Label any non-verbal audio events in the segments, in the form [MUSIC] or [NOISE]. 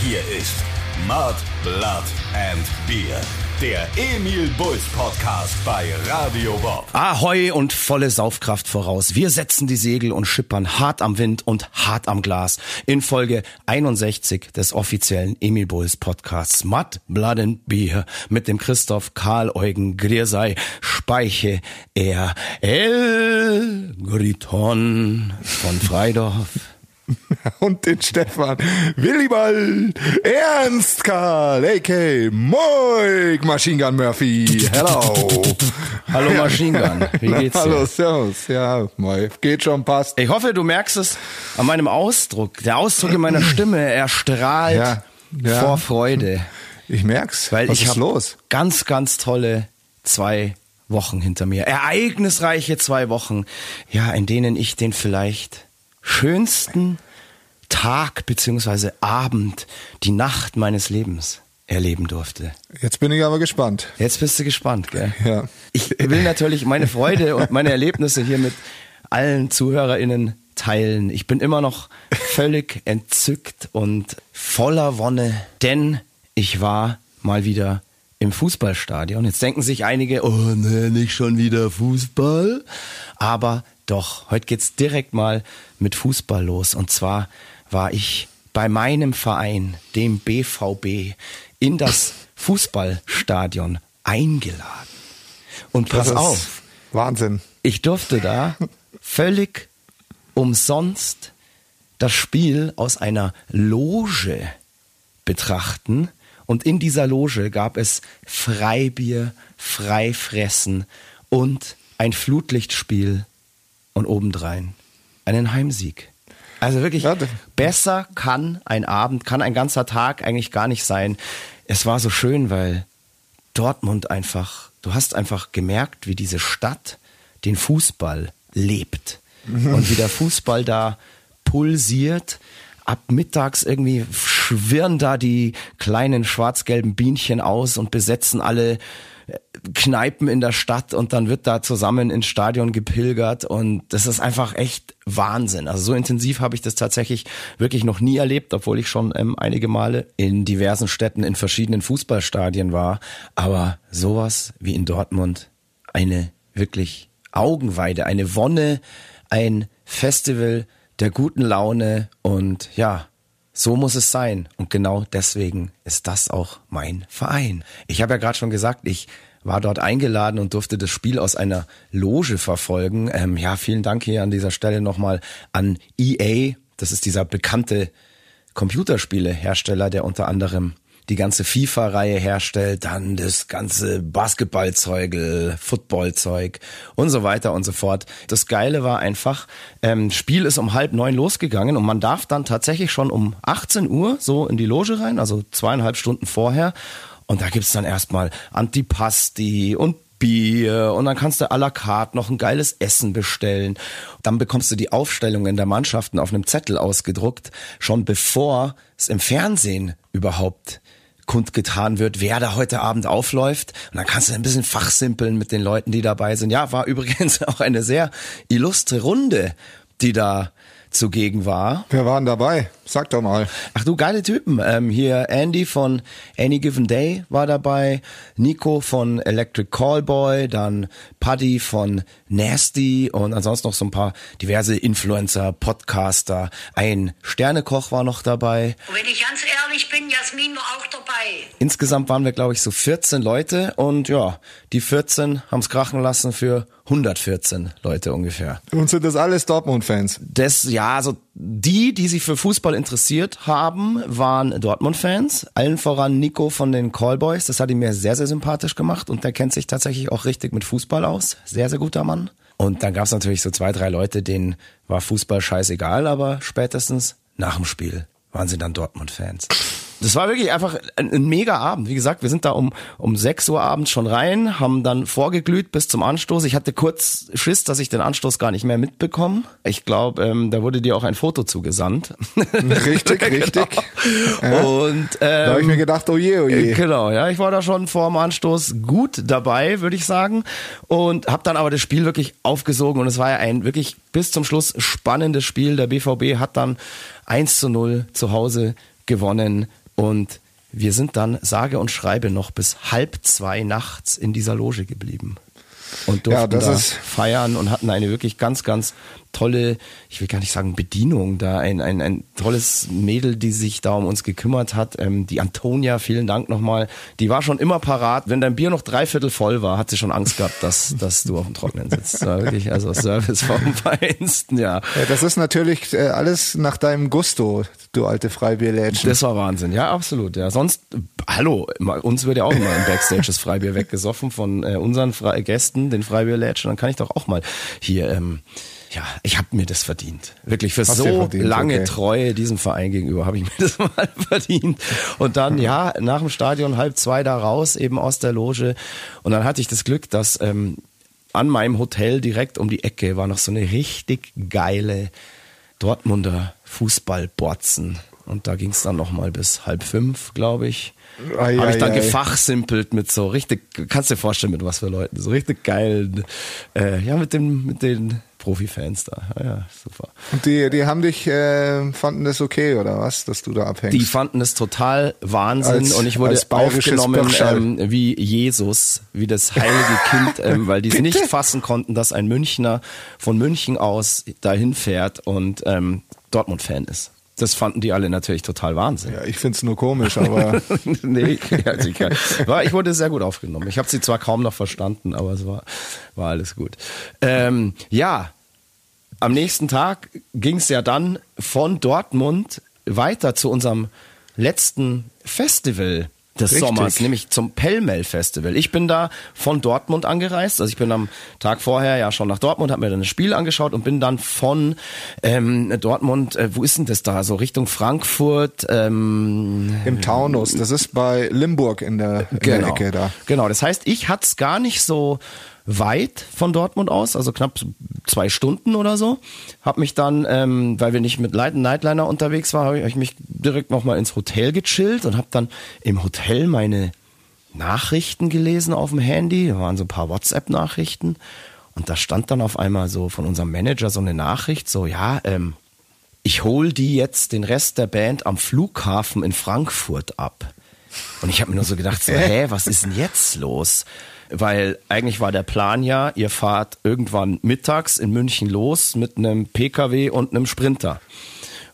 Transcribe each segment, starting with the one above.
Hier ist Mud, Blood and Beer. Der Emil Bulls Podcast bei Radio Bob. Ahoi und volle Saufkraft voraus. Wir setzen die Segel und schippern hart am Wind und hart am Glas. In Folge 61 des offiziellen Emil Bulls Podcasts Mud, Blood and Beer mit dem Christoph Karl Eugen Griersei Speiche er El Griton von Freidorf. [LAUGHS] und den Stefan Willibald Ernst Karl, a.k. Moik Machine Gun Murphy. Hello. [LAUGHS] Hallo Machine Gun, wie geht's dir? Hallo, servus. Ja, Moik, geht schon, passt. Ich hoffe, du merkst es an meinem Ausdruck. Der Ausdruck in meiner Stimme, er strahlt Ja, ja. vor Freude. Ich merk's. Weil Was ich ist los? ganz, ganz tolle zwei Wochen hinter mir. Ereignisreiche zwei Wochen, ja, in denen ich den vielleicht schönsten Tag beziehungsweise Abend, die Nacht meines Lebens erleben durfte. Jetzt bin ich aber gespannt. Jetzt bist du gespannt, gell? Ja. Ich will natürlich meine Freude [LAUGHS] und meine Erlebnisse hier mit allen ZuhörerInnen teilen. Ich bin immer noch völlig entzückt und voller Wonne, denn ich war mal wieder im Fußballstadion. Jetzt denken sich einige, oh nee, nicht schon wieder Fußball. Aber doch, heute geht's direkt mal mit Fußball los. Und zwar war ich bei meinem Verein, dem BVB, in das [LAUGHS] Fußballstadion eingeladen. Und pass auf, Wahnsinn. ich durfte da [LAUGHS] völlig umsonst das Spiel aus einer Loge betrachten. Und in dieser Loge gab es Freibier, Freifressen und ein Flutlichtspiel und obendrein einen Heimsieg. Also wirklich, Ja, besser kann ein Abend, kann ein ganzer Tag eigentlich gar nicht sein. Es war so schön, weil Dortmund einfach, du hast einfach gemerkt, wie diese Stadt den Fußball lebt und wie der Fußball da pulsiert. Ab mittags irgendwie schwirren da die kleinen schwarz-gelben Bienchen aus und besetzen alle Kneipen in der Stadt und dann wird da zusammen ins Stadion gepilgert und das ist einfach echt Wahnsinn. Also so intensiv habe ich das tatsächlich wirklich noch nie erlebt, obwohl ich schon ähm, einige Male in diversen Städten in verschiedenen Fußballstadien war. Aber sowas wie in Dortmund, eine wirklich Augenweide, eine Wonne, ein Festival der guten Laune und ja, so muss es sein. Und genau deswegen ist das auch mein Verein. Ich habe ja gerade schon gesagt, ich war dort eingeladen und durfte das Spiel aus einer Loge verfolgen. Ähm, ja, vielen Dank hier an dieser Stelle nochmal an EA. Das ist dieser bekannte Computerspielehersteller, der unter anderem die ganze FIFA-Reihe herstellt, dann das ganze Basketballzeug, Footballzeug und so weiter und so fort. Das Geile war einfach, ähm, Spiel ist um halb neun losgegangen und man darf dann tatsächlich schon um 18 Uhr so in die Loge rein, also zweieinhalb Stunden vorher. Und da gibt's dann erstmal Antipasti und Bier und dann kannst du à la carte noch ein geiles Essen bestellen. Dann bekommst du die Aufstellungen der Mannschaften auf einem Zettel ausgedruckt, schon bevor es im Fernsehen überhaupt kundgetan wird, wer da heute Abend aufläuft. Und dann kannst du ein bisschen fachsimpeln mit den Leuten, die dabei sind. Ja, war [LAUGHS] übrigens auch eine sehr illustre Runde, die da zugegen war. Wer war denn dabei? Sag doch mal. Ach du, geile Typen. Ähm, hier Andy von Any Given Day war dabei, Nico von Electric Callboy, dann Paddy von Nasty und ansonsten noch so ein paar diverse Influencer, Podcaster. Ein Sternekoch war noch dabei. Und wenn ich ganz ehrlich bin, Jasmin war. Insgesamt waren wir, glaube ich, so 14 Leute und ja, die 14 haben es krachen lassen für 114 Leute ungefähr. Und sind das alles Dortmund-Fans? Das, ja, also die, die sich für Fußball interessiert haben, waren Dortmund-Fans. Allen voran Nico von den Callboys. Das hat ihn mir sehr, sehr sympathisch gemacht und der kennt sich tatsächlich auch richtig mit Fußball aus. Sehr, sehr guter Mann. Und dann gab es natürlich so zwei, drei Leute, denen war Fußball scheißegal, aber spätestens nach dem Spiel waren sie dann Dortmund-Fans. Das war wirklich einfach ein, ein mega Abend. Wie gesagt, wir sind da um, um 6 Uhr abends schon rein, haben dann vorgeglüht bis zum Anstoß. Ich hatte kurz Schiss, dass ich den Anstoß gar nicht mehr mitbekomme. Ich glaube, ähm, da wurde dir auch ein Foto zugesandt. [LAUGHS] Richtig, [LAUGHS] richtig. Ja. Und Da habe ich ähm, mir gedacht, oh je, oh je. Genau, ja, ich war da schon vor dem Anstoß gut dabei, würde ich sagen. Und habe dann aber das Spiel wirklich aufgesogen und es war ja ein wirklich bis zum Schluss spannendes Spiel. Der BVB hat dann 1 zu 0 zu Hause gewonnen Und wir sind dann, sage und schreibe, noch bis halb zwei nachts in dieser Loge geblieben. Und durften Ja, das da ist- feiern und hatten eine wirklich ganz, ganz tolle, ich will gar nicht sagen Bedienung, da ein, ein, ein tolles Mädel, die sich da um uns gekümmert hat. Ähm, die Antonia, vielen Dank nochmal. Die war schon immer parat. Wenn dein Bier noch dreiviertel voll war, hat sie schon Angst gehabt, dass, [LAUGHS] dass du auf dem Trockenen sitzt. Das war wirklich also Service vom [LAUGHS] Feinsten, ja. Ja, das ist natürlich äh, alles nach deinem Gusto, du alte Freibierlädchen. Das war Wahnsinn, ja, absolut. Ja, sonst, hallo, uns wird ja auch immer im Backstage das Freibier [LAUGHS] weggesoffen von äh, unseren Fre Gästen, den Freibierlädchen. Dann kann ich doch auch mal hier, ähm, ja, ich habe mir das verdient. Wirklich für Hast so verdient, lange okay. Treue diesem Verein gegenüber habe ich mir [LAUGHS] das mal verdient. Und dann, ja, nach dem Stadion halb zwei da raus, eben aus der Loge. Und dann hatte ich das Glück, dass ähm, an meinem Hotel direkt um die Ecke war noch so eine richtig geile Dortmunder Fußballborzen. Und da ging es dann noch mal bis halb fünf, glaube ich. Habe ich dann ei. gefachsimpelt mit so richtig, kannst dir vorstellen, mit was für Leuten, so richtig geilen, äh, ja, mit den, mit den Profi-Fans da. Ja, ja, super. Und die, die haben dich, äh, fanden das okay, oder was, dass du da abhängst? Die fanden es total Wahnsinn Als- und ich wurde aufgenommen ähm, wie Jesus, wie das heilige Kind, [LAUGHS] ähm, weil die es nicht fassen konnten, dass ein Münchner von München aus dahin fährt und ähm, Dortmund-Fan ist. Das fanden die alle natürlich total Wahnsinn. ja, ich find's nur komisch, aber [LAUGHS] nee, also ich, war, ich wurde sehr gut aufgenommen. Ich habe sie zwar kaum noch verstanden, aber es war, war alles gut. Ähm, ja, am nächsten Tag ging es ja dann von Dortmund weiter zu unserem letzten Festival des Richtig. Sommers, nämlich zum Pellmell Festival. Ich bin da von Dortmund angereist, also ich bin am Tag vorher ja schon nach Dortmund, habe mir dann das Spiel angeschaut und bin dann von ähm, Dortmund, äh, wo ist denn das da, so Richtung Frankfurt, ähm, im Taunus, das ist bei Limburg in der, in der Ecke da. Genau, das heißt, ich hatte es gar nicht so weit von Dortmund aus, also knapp zwei Stunden oder so. Hab mich dann, ähm, weil wir nicht mit Light Nightliner unterwegs waren, habe ich, mich direkt nochmal ins Hotel gechillt und habe dann im Hotel meine Nachrichten gelesen auf dem Handy. Da waren so ein paar WhatsApp-Nachrichten. Und da stand dann auf einmal so von unserem Manager so eine Nachricht, so, ja, ähm, ich hol die jetzt den Rest der Band am Flughafen in Frankfurt ab. Und ich habe mir nur so gedacht, so, [LAUGHS] hä, was ist denn jetzt los? Weil eigentlich war der Plan ja, ihr fahrt irgendwann mittags in München los mit einem PKW und einem Sprinter.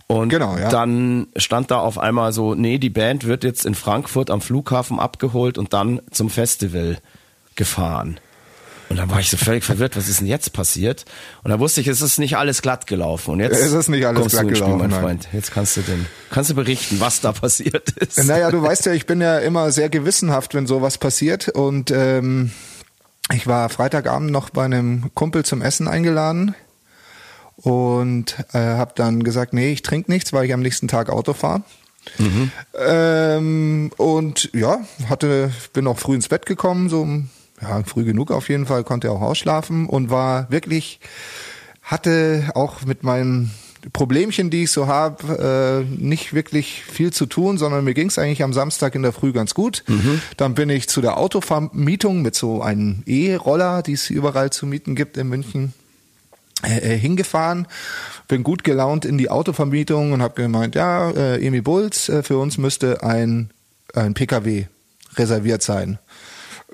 Und Genau, ja. dann stand da auf einmal so, nee, die Band wird jetzt in Frankfurt am Flughafen abgeholt und dann zum Festival gefahren. Und dann war ich so völlig verwirrt, was ist denn jetzt passiert? Und da wusste ich, es ist nicht alles glatt gelaufen. Und jetzt Es ist nicht alles kommst glatt du ins Spiel, gelaufen, mein nein. Freund. Jetzt kannst du denn, kannst du berichten, was da passiert ist. Naja, du weißt ja, ich bin ja immer sehr gewissenhaft, wenn sowas passiert. Und ähm, ich war Freitagabend noch bei einem Kumpel zum Essen eingeladen und äh, habe dann gesagt, nee, ich trinke nichts, weil ich am nächsten Tag Auto fahre. Ähm, und ja, hatte, bin auch früh ins Bett gekommen, so ja, früh genug auf jeden Fall, konnte auch ausschlafen und war wirklich, hatte auch mit meinen Problemchen, die ich so habe, äh, nicht wirklich viel zu tun, sondern mir ging es eigentlich am Samstag in der Früh ganz gut. Dann bin ich zu der Autovermietung mit so einem E-Roller, die es überall zu mieten gibt in München, äh, äh, hingefahren, bin gut gelaunt in die Autovermietung und habe gemeint, ja, äh, Emi Bulls, äh, für uns müsste ein, ein PKW reserviert sein.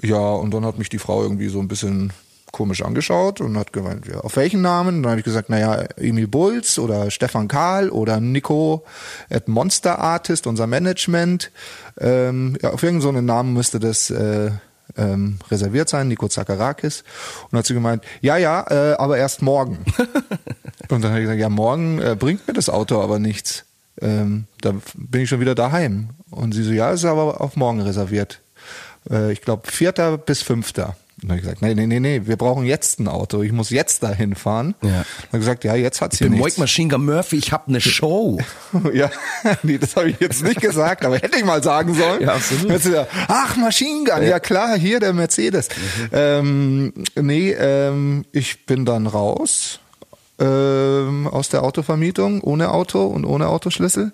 Ja, und dann hat mich die Frau irgendwie so ein bisschen komisch angeschaut und hat gemeint, ja, auf welchen Namen? Und dann habe ich gesagt, naja, Emi Bulls oder Stefan Karl oder Nico at Monster Artist, unser Management. Ähm, ja, auf irgendeinen so einen Namen müsste das äh, ähm, reserviert sein, Nico Zakarakis. Und dann hat sie gemeint, ja, ja, äh, aber erst morgen. [LAUGHS] und dann habe ich gesagt, ja, morgen äh, bringt mir das Auto aber nichts. Ähm, da bin ich schon wieder daheim. Und sie so, ja, ist aber auf morgen reserviert. Äh, ich glaube, vierter bis fünfter. Und dann habe ich gesagt, nee, nee, nee, nee, wir brauchen jetzt ein Auto. Ich muss jetzt dahin fahren. Ja. Und dann gesagt, ja, jetzt hat's Ich hier bin Moik nichts. Machine Gun Murphy, ich habe eine Show. [LAUGHS] Ja, [LAUGHS] nee, das habe ich jetzt nicht gesagt, aber hätte ich mal sagen sollen. Ja, absolut. Ach, Machine Gun, ja klar, hier der Mercedes. Ähm, nee, ähm, ich bin dann raus ähm, aus der Autovermietung, ohne Auto und ohne Autoschlüssel.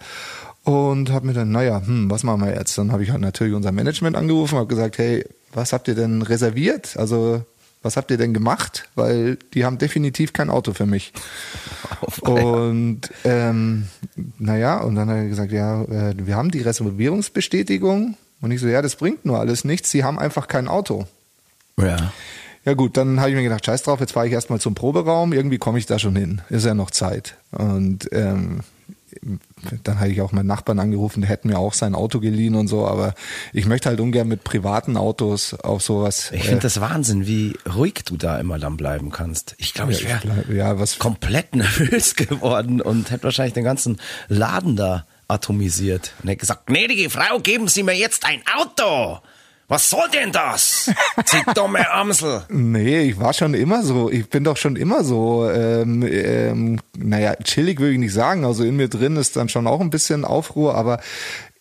Und habe mir dann, naja, hm, was machen wir jetzt? Dann habe ich halt natürlich unser Management angerufen und habe gesagt, hey, was habt ihr denn reserviert? Also was habt ihr denn gemacht? Weil die haben definitiv kein Auto für mich. [LAUGHS] und ähm, naja, und dann hat er gesagt, ja, äh, wir haben die Reservierungsbestätigung. Und ich so, ja, das bringt nur alles nichts, sie haben einfach kein Auto. Ja. Ja gut, dann habe ich mir gedacht, scheiß drauf, jetzt fahre ich erstmal zum Proberaum, irgendwie komme ich da schon hin. Ist ja noch Zeit. Und ähm, dann hatte ich auch meinen Nachbarn angerufen, der hätte mir auch sein Auto geliehen und so, aber ich möchte halt ungern mit privaten Autos auf sowas. Ich finde das Wahnsinn, wie ruhig du da immer dann bleiben kannst. Ich glaube, ich wäre ja, was komplett [LAUGHS] nervös geworden und hätte wahrscheinlich den ganzen Laden da atomisiert. Und hätte gesagt, gnädige Frau, geben Sie mir jetzt ein Auto. Was soll denn das? Sie [LAUGHS] dumme Amsel. Nee, ich war schon immer so. Ich bin doch schon immer so, ähm, ähm, naja, chillig würde ich nicht sagen. Also in mir drin ist dann schon auch ein bisschen Aufruhr, aber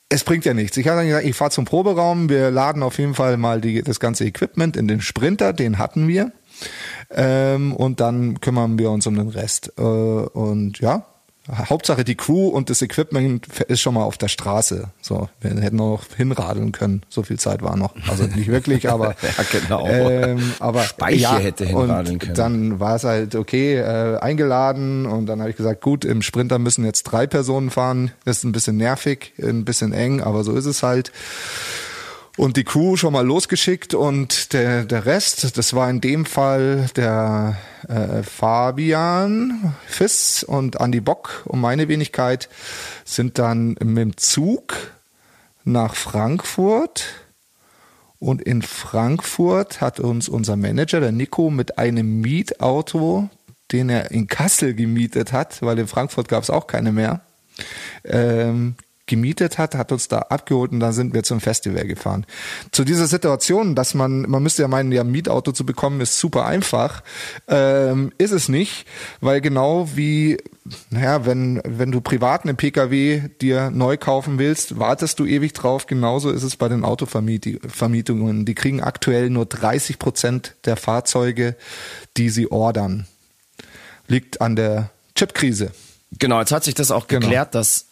es bringt ja nichts. Ich habe dann gesagt, ich fahre zum Proberaum. Wir laden auf jeden Fall mal die, das ganze Equipment in den Sprinter, den hatten wir. Ähm, und dann kümmern wir uns um den Rest. Äh, und ja, Hauptsache die Crew und das Equipment ist schon mal auf der Straße. So, wir hätten noch hinradeln können. So viel Zeit war noch. Also nicht wirklich, [LAUGHS] aber ja, genau. Ähm, aber Speiche ja, hätte hinradeln und können. Dann war es halt okay, äh, eingeladen und dann habe ich gesagt, gut, im Sprinter müssen jetzt drei Personen fahren. Das ist ein bisschen nervig, ein bisschen eng, aber so ist es halt und die Crew schon mal losgeschickt und der, der Rest, das war in dem Fall der äh, Fabian Fiss und Andy Bock. Um meine Wenigkeit, sind dann mit dem Zug nach Frankfurt. Und in Frankfurt hat uns unser Manager, der Nico, mit einem Mietauto, den er in Kassel gemietet hat, weil in Frankfurt gab es auch keine mehr, ähm, gemietet hat, hat uns da abgeholt und dann sind wir zum Festival gefahren. Zu dieser Situation, dass man, man müsste ja meinen, ja, ein Mietauto zu bekommen ist super einfach, ähm, ist es nicht, weil genau wie, naja, wenn, wenn du privat eine Pkw dir neu kaufen willst, wartest du ewig drauf. Genauso ist es bei den Autovermietungen. Die kriegen aktuell nur 30 Prozent der Fahrzeuge, die sie ordern. Liegt an der Chipkrise. Genau, jetzt hat sich das auch geklärt, Genau. dass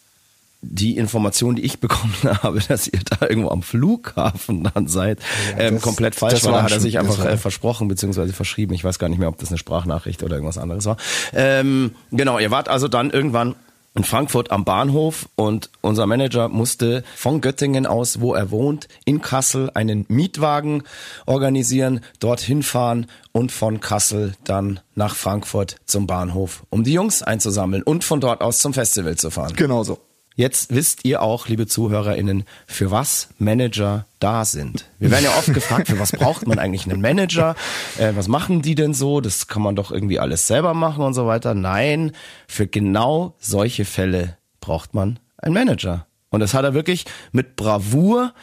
die Information, die ich bekommen [LAUGHS] habe, dass ihr da irgendwo am Flughafen dann seid, ähm, das- komplett falsch das war. Da hat er sich einfach äh, versprochen bzw. verschrieben. Ich weiß gar nicht mehr, ob das eine Sprachnachricht oder irgendwas anderes war. Ähm, genau, ihr wart also dann irgendwann in Frankfurt am Bahnhof und unser Manager musste von Göttingen aus, wo er wohnt, in Kassel einen Mietwagen organisieren, dorthin fahren und von Kassel dann nach Frankfurt zum Bahnhof, um die Jungs einzusammeln und von dort aus zum Festival zu fahren. Genau so. Jetzt wisst ihr auch, liebe ZuhörerInnen, für was Manager da sind. Wir werden ja oft [LAUGHS] gefragt, für was braucht man eigentlich einen Manager? Äh, was machen die denn so? Das kann man doch irgendwie alles selber machen und so weiter. Nein, für genau solche Fälle braucht man einen Manager. Und das hat er wirklich mit Bravour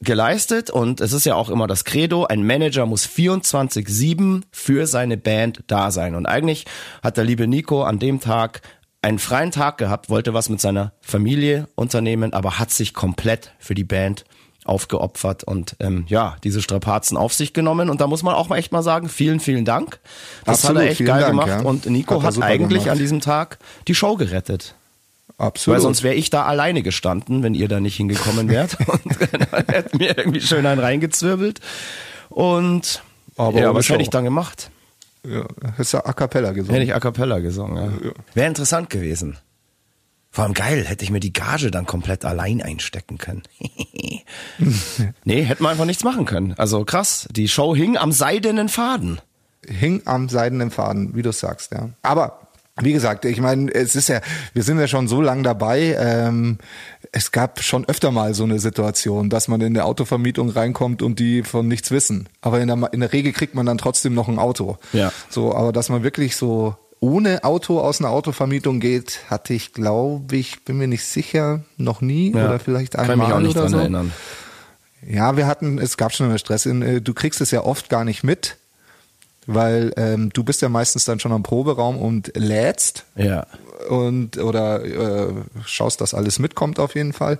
geleistet und es ist ja auch immer das Credo, ein Manager muss 24-7 für seine Band da sein. Und eigentlich hat der liebe Nico an dem Tag einen freien Tag gehabt, wollte was mit seiner Familie unternehmen, aber hat sich komplett für die Band aufgeopfert und ähm, ja, diese Strapazen auf sich genommen und da muss man auch mal echt mal sagen, vielen, vielen Dank. Das Absolut, hat er echt geil Dank, gemacht ja. und Nico Hat hat, eigentlich gemacht. an diesem Tag die Show gerettet. Absolut. Weil sonst wäre ich da alleine gestanden, wenn ihr da nicht hingekommen wärt. [LAUGHS] Und [LAUGHS] hätte mir irgendwie schön einen reingezwirbelt. Und Aber ja, was hätte ich dann gemacht? Ja, hast du A Cappella gesungen. Hätte ich A Cappella gesungen, ja. Wäre interessant gewesen. Vor allem geil, hätte ich mir die Gage dann komplett allein einstecken können. [LAUGHS] nee, hätte man einfach nichts machen können. Also krass, die Show hing am seidenen Faden. hing am seidenen Faden, wie du sagst, ja. Aber wie gesagt, ich meine, es ist ja, wir sind ja schon so lang dabei. Ähm, es gab schon öfter mal so eine Situation, dass man in eine Autovermietung reinkommt und die von nichts wissen. Aber in der, in der Regel kriegt man dann trotzdem noch ein Auto. Ja. So, aber dass man wirklich so ohne Auto aus einer Autovermietung geht, hatte ich, glaube ich, bin mir nicht sicher, noch nie Ja. oder vielleicht Kann einmal mich auch nicht dran so. erinnern. Ja, wir hatten, es gab schon immer Stress. Äh, Du kriegst es ja oft gar nicht mit, weil ähm, du bist ja meistens dann schon am Proberaum und lädst Ja. und oder äh, schaust, dass alles mitkommt auf jeden Fall.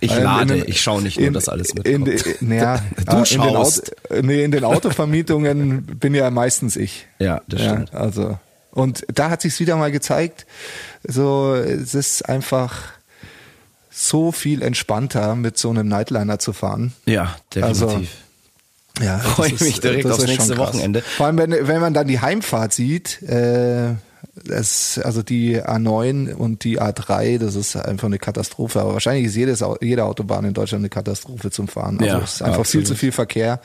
Ich Ähm, lade, in den- ich schaue nicht nur, dass alles In, mitkommt. in, ja, [LAUGHS] Du äh, in den, schaust. Auto, nee, in den Autovermietungen [LAUGHS] bin ja meistens ich. Ja, das Ja, stimmt. also und da hat sich's wieder mal gezeigt, so es ist einfach so viel entspannter mit so einem Nightliner zu fahren. Ja, definitiv. Also, Ja, freue ich ist- mich direkt das aufs nächste. Wochenende. Vor allem, wenn, wenn man dann die Heimfahrt sieht, äh, das, also die A9 und die A3, das ist einfach eine Katastrophe. Aber wahrscheinlich ist jedes, jede Autobahn in Deutschland eine Katastrophe zum Fahren. Also Ja, es ist einfach absolut. viel zu viel Verkehr.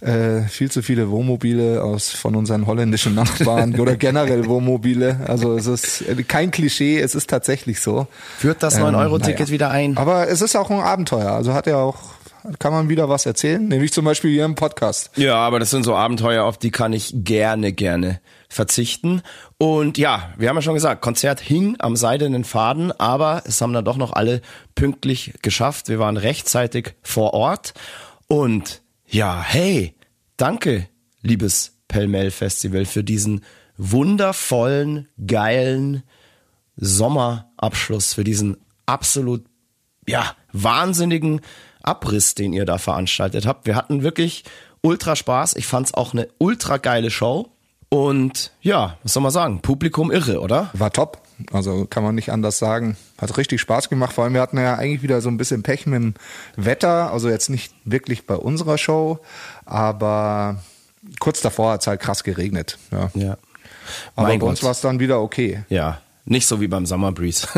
Äh, viel zu viele Wohnmobile aus von unseren holländischen Nachbarn oder generell Wohnmobile. Also es ist äh, kein Klischee, es ist tatsächlich so. Führt das Ähm, 9-Euro-Ticket naja. wieder ein? Aber es ist auch ein Abenteuer. Also hat er auch, kann man wieder was erzählen, nämlich zum Beispiel hier im Podcast. Ja, aber das sind so Abenteuer, auf die kann ich gerne, gerne verzichten. Und ja, wir haben ja schon gesagt, Konzert hing am seidenen Faden, aber es haben dann doch noch alle pünktlich geschafft. Wir waren rechtzeitig vor Ort. Und ja, hey, danke, liebes Pellmell Festival, für diesen wundervollen, geilen Sommerabschluss, für diesen absolut ja, wahnsinnigen Abriss, den ihr da veranstaltet habt. Wir hatten wirklich ultra Spaß. Ich fand's auch eine ultra geile Show. Und ja, was soll man sagen? Publikum irre, oder? War top. Also kann man nicht anders sagen. Hat richtig Spaß gemacht. Vor allem, wir hatten ja eigentlich wieder so ein bisschen Pech mit dem Wetter. Also jetzt nicht wirklich bei unserer Show, aber kurz davor hat es halt krass geregnet. Ja. Ja. Aber bei uns war es dann wieder okay. Ja, nicht so wie beim Summer Breeze. [LAUGHS]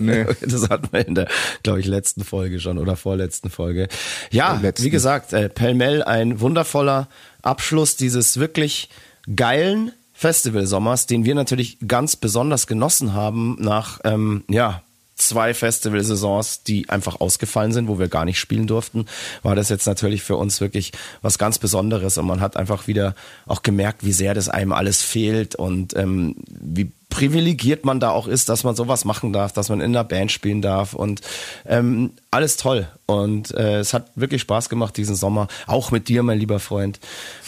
Nee. Das hatten wir in der, glaube ich, letzten Folge schon oder vorletzten Folge. Ja, letzten. wie gesagt, äh, Pellmell ein wundervoller Abschluss dieses wirklich geilen Festivalsommers, den wir natürlich ganz besonders genossen haben nach, ähm, ja, zwei Festivalsaisons, die einfach ausgefallen sind, wo wir gar nicht spielen durften, war das jetzt natürlich für uns wirklich was ganz Besonderes und man hat einfach wieder auch gemerkt, wie sehr das einem alles fehlt und ähm, wie privilegiert man da auch ist, dass man sowas machen darf, dass man in einer Band spielen darf und ähm, alles toll. Und äh, es hat wirklich Spaß gemacht diesen Sommer, auch mit dir, mein lieber Freund,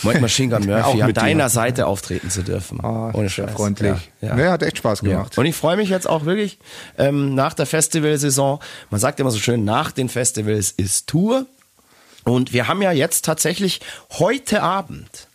Mike [LAUGHS] Machine Gun Auch Murphy, an mit dir. deiner Seite auftreten zu dürfen. Oh, Ohne Scheiß. freundlich. Ja, ja. Nee, hat echt Spaß Ja. gemacht. Und ich freue mich jetzt auch wirklich ähm, nach der Festivalsaison. Man sagt immer so schön, nach den Festivals ist Tour. Und wir haben ja jetzt tatsächlich heute Abend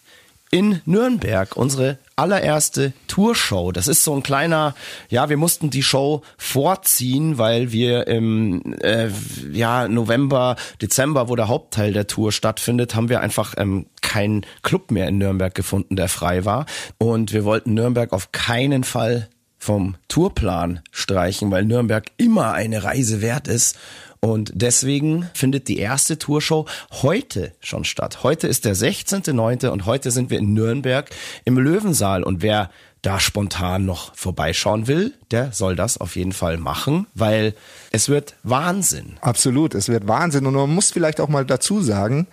in Nürnberg unsere allererste Tourshow. Das ist so ein kleiner, ja, wir mussten die Show vorziehen, weil wir im äh, ja, November, Dezember, wo der Hauptteil der Tour stattfindet, haben wir einfach ähm, keinen Club mehr in Nürnberg gefunden, der frei war. Und wir wollten Nürnberg auf keinen Fall vom Tourplan streichen, weil Nürnberg immer eine Reise wert ist. Und deswegen findet die erste Tourshow heute schon statt. Heute ist der 16.9. und heute sind wir in Nürnberg im Löwensaal. Und wer da spontan noch vorbeischauen will, der soll das auf jeden Fall machen, weil es wird Wahnsinn. Absolut, es wird Wahnsinn. Und man muss vielleicht auch mal dazu sagen,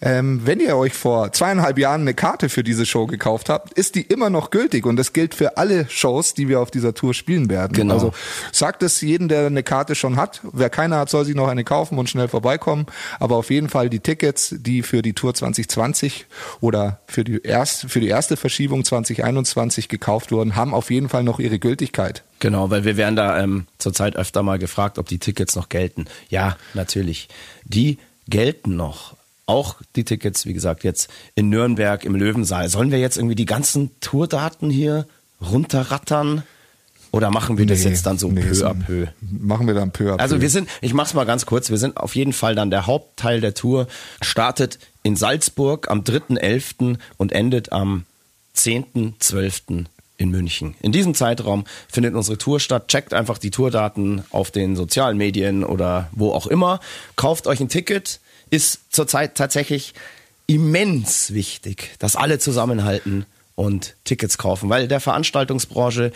ähm, wenn ihr euch vor zweieinhalb Jahren eine Karte für diese Show gekauft habt, ist die immer noch gültig. Und das gilt für alle Shows, die wir auf dieser Tour spielen werden. Genau. Also sagt es jedem, der eine Karte schon hat. Wer keine hat, soll sich noch eine kaufen und schnell vorbeikommen. Aber auf jeden Fall die Tickets, die für die Tour 2020 oder für die, erst, für die erste Verschiebung 2021 gekauft wurden, haben auf jeden Fall noch ihre Gültigkeit. Genau, weil wir werden da ähm, zurzeit öfter mal gefragt, ob die Tickets noch gelten. Ja, natürlich. Die gelten noch. Auch die Tickets, wie gesagt, jetzt in Nürnberg im Löwensaal. Sollen wir jetzt irgendwie die ganzen Tourdaten hier runterrattern? Oder machen wir das Nee, jetzt dann so nee, peu à peu? Machen wir dann peu à peu. Also wir sind, ich mach's mal ganz kurz, wir sind auf jeden Fall dann der Hauptteil der Tour, startet in Salzburg am 3.11. und endet am 10.12. in München. In diesem Zeitraum findet unsere Tour statt. Checkt einfach die Tourdaten auf den sozialen Medien oder wo auch immer. Kauft euch ein Ticket. Ist zurzeit tatsächlich immens wichtig, dass alle zusammenhalten und Tickets kaufen, weil der Veranstaltungsbranche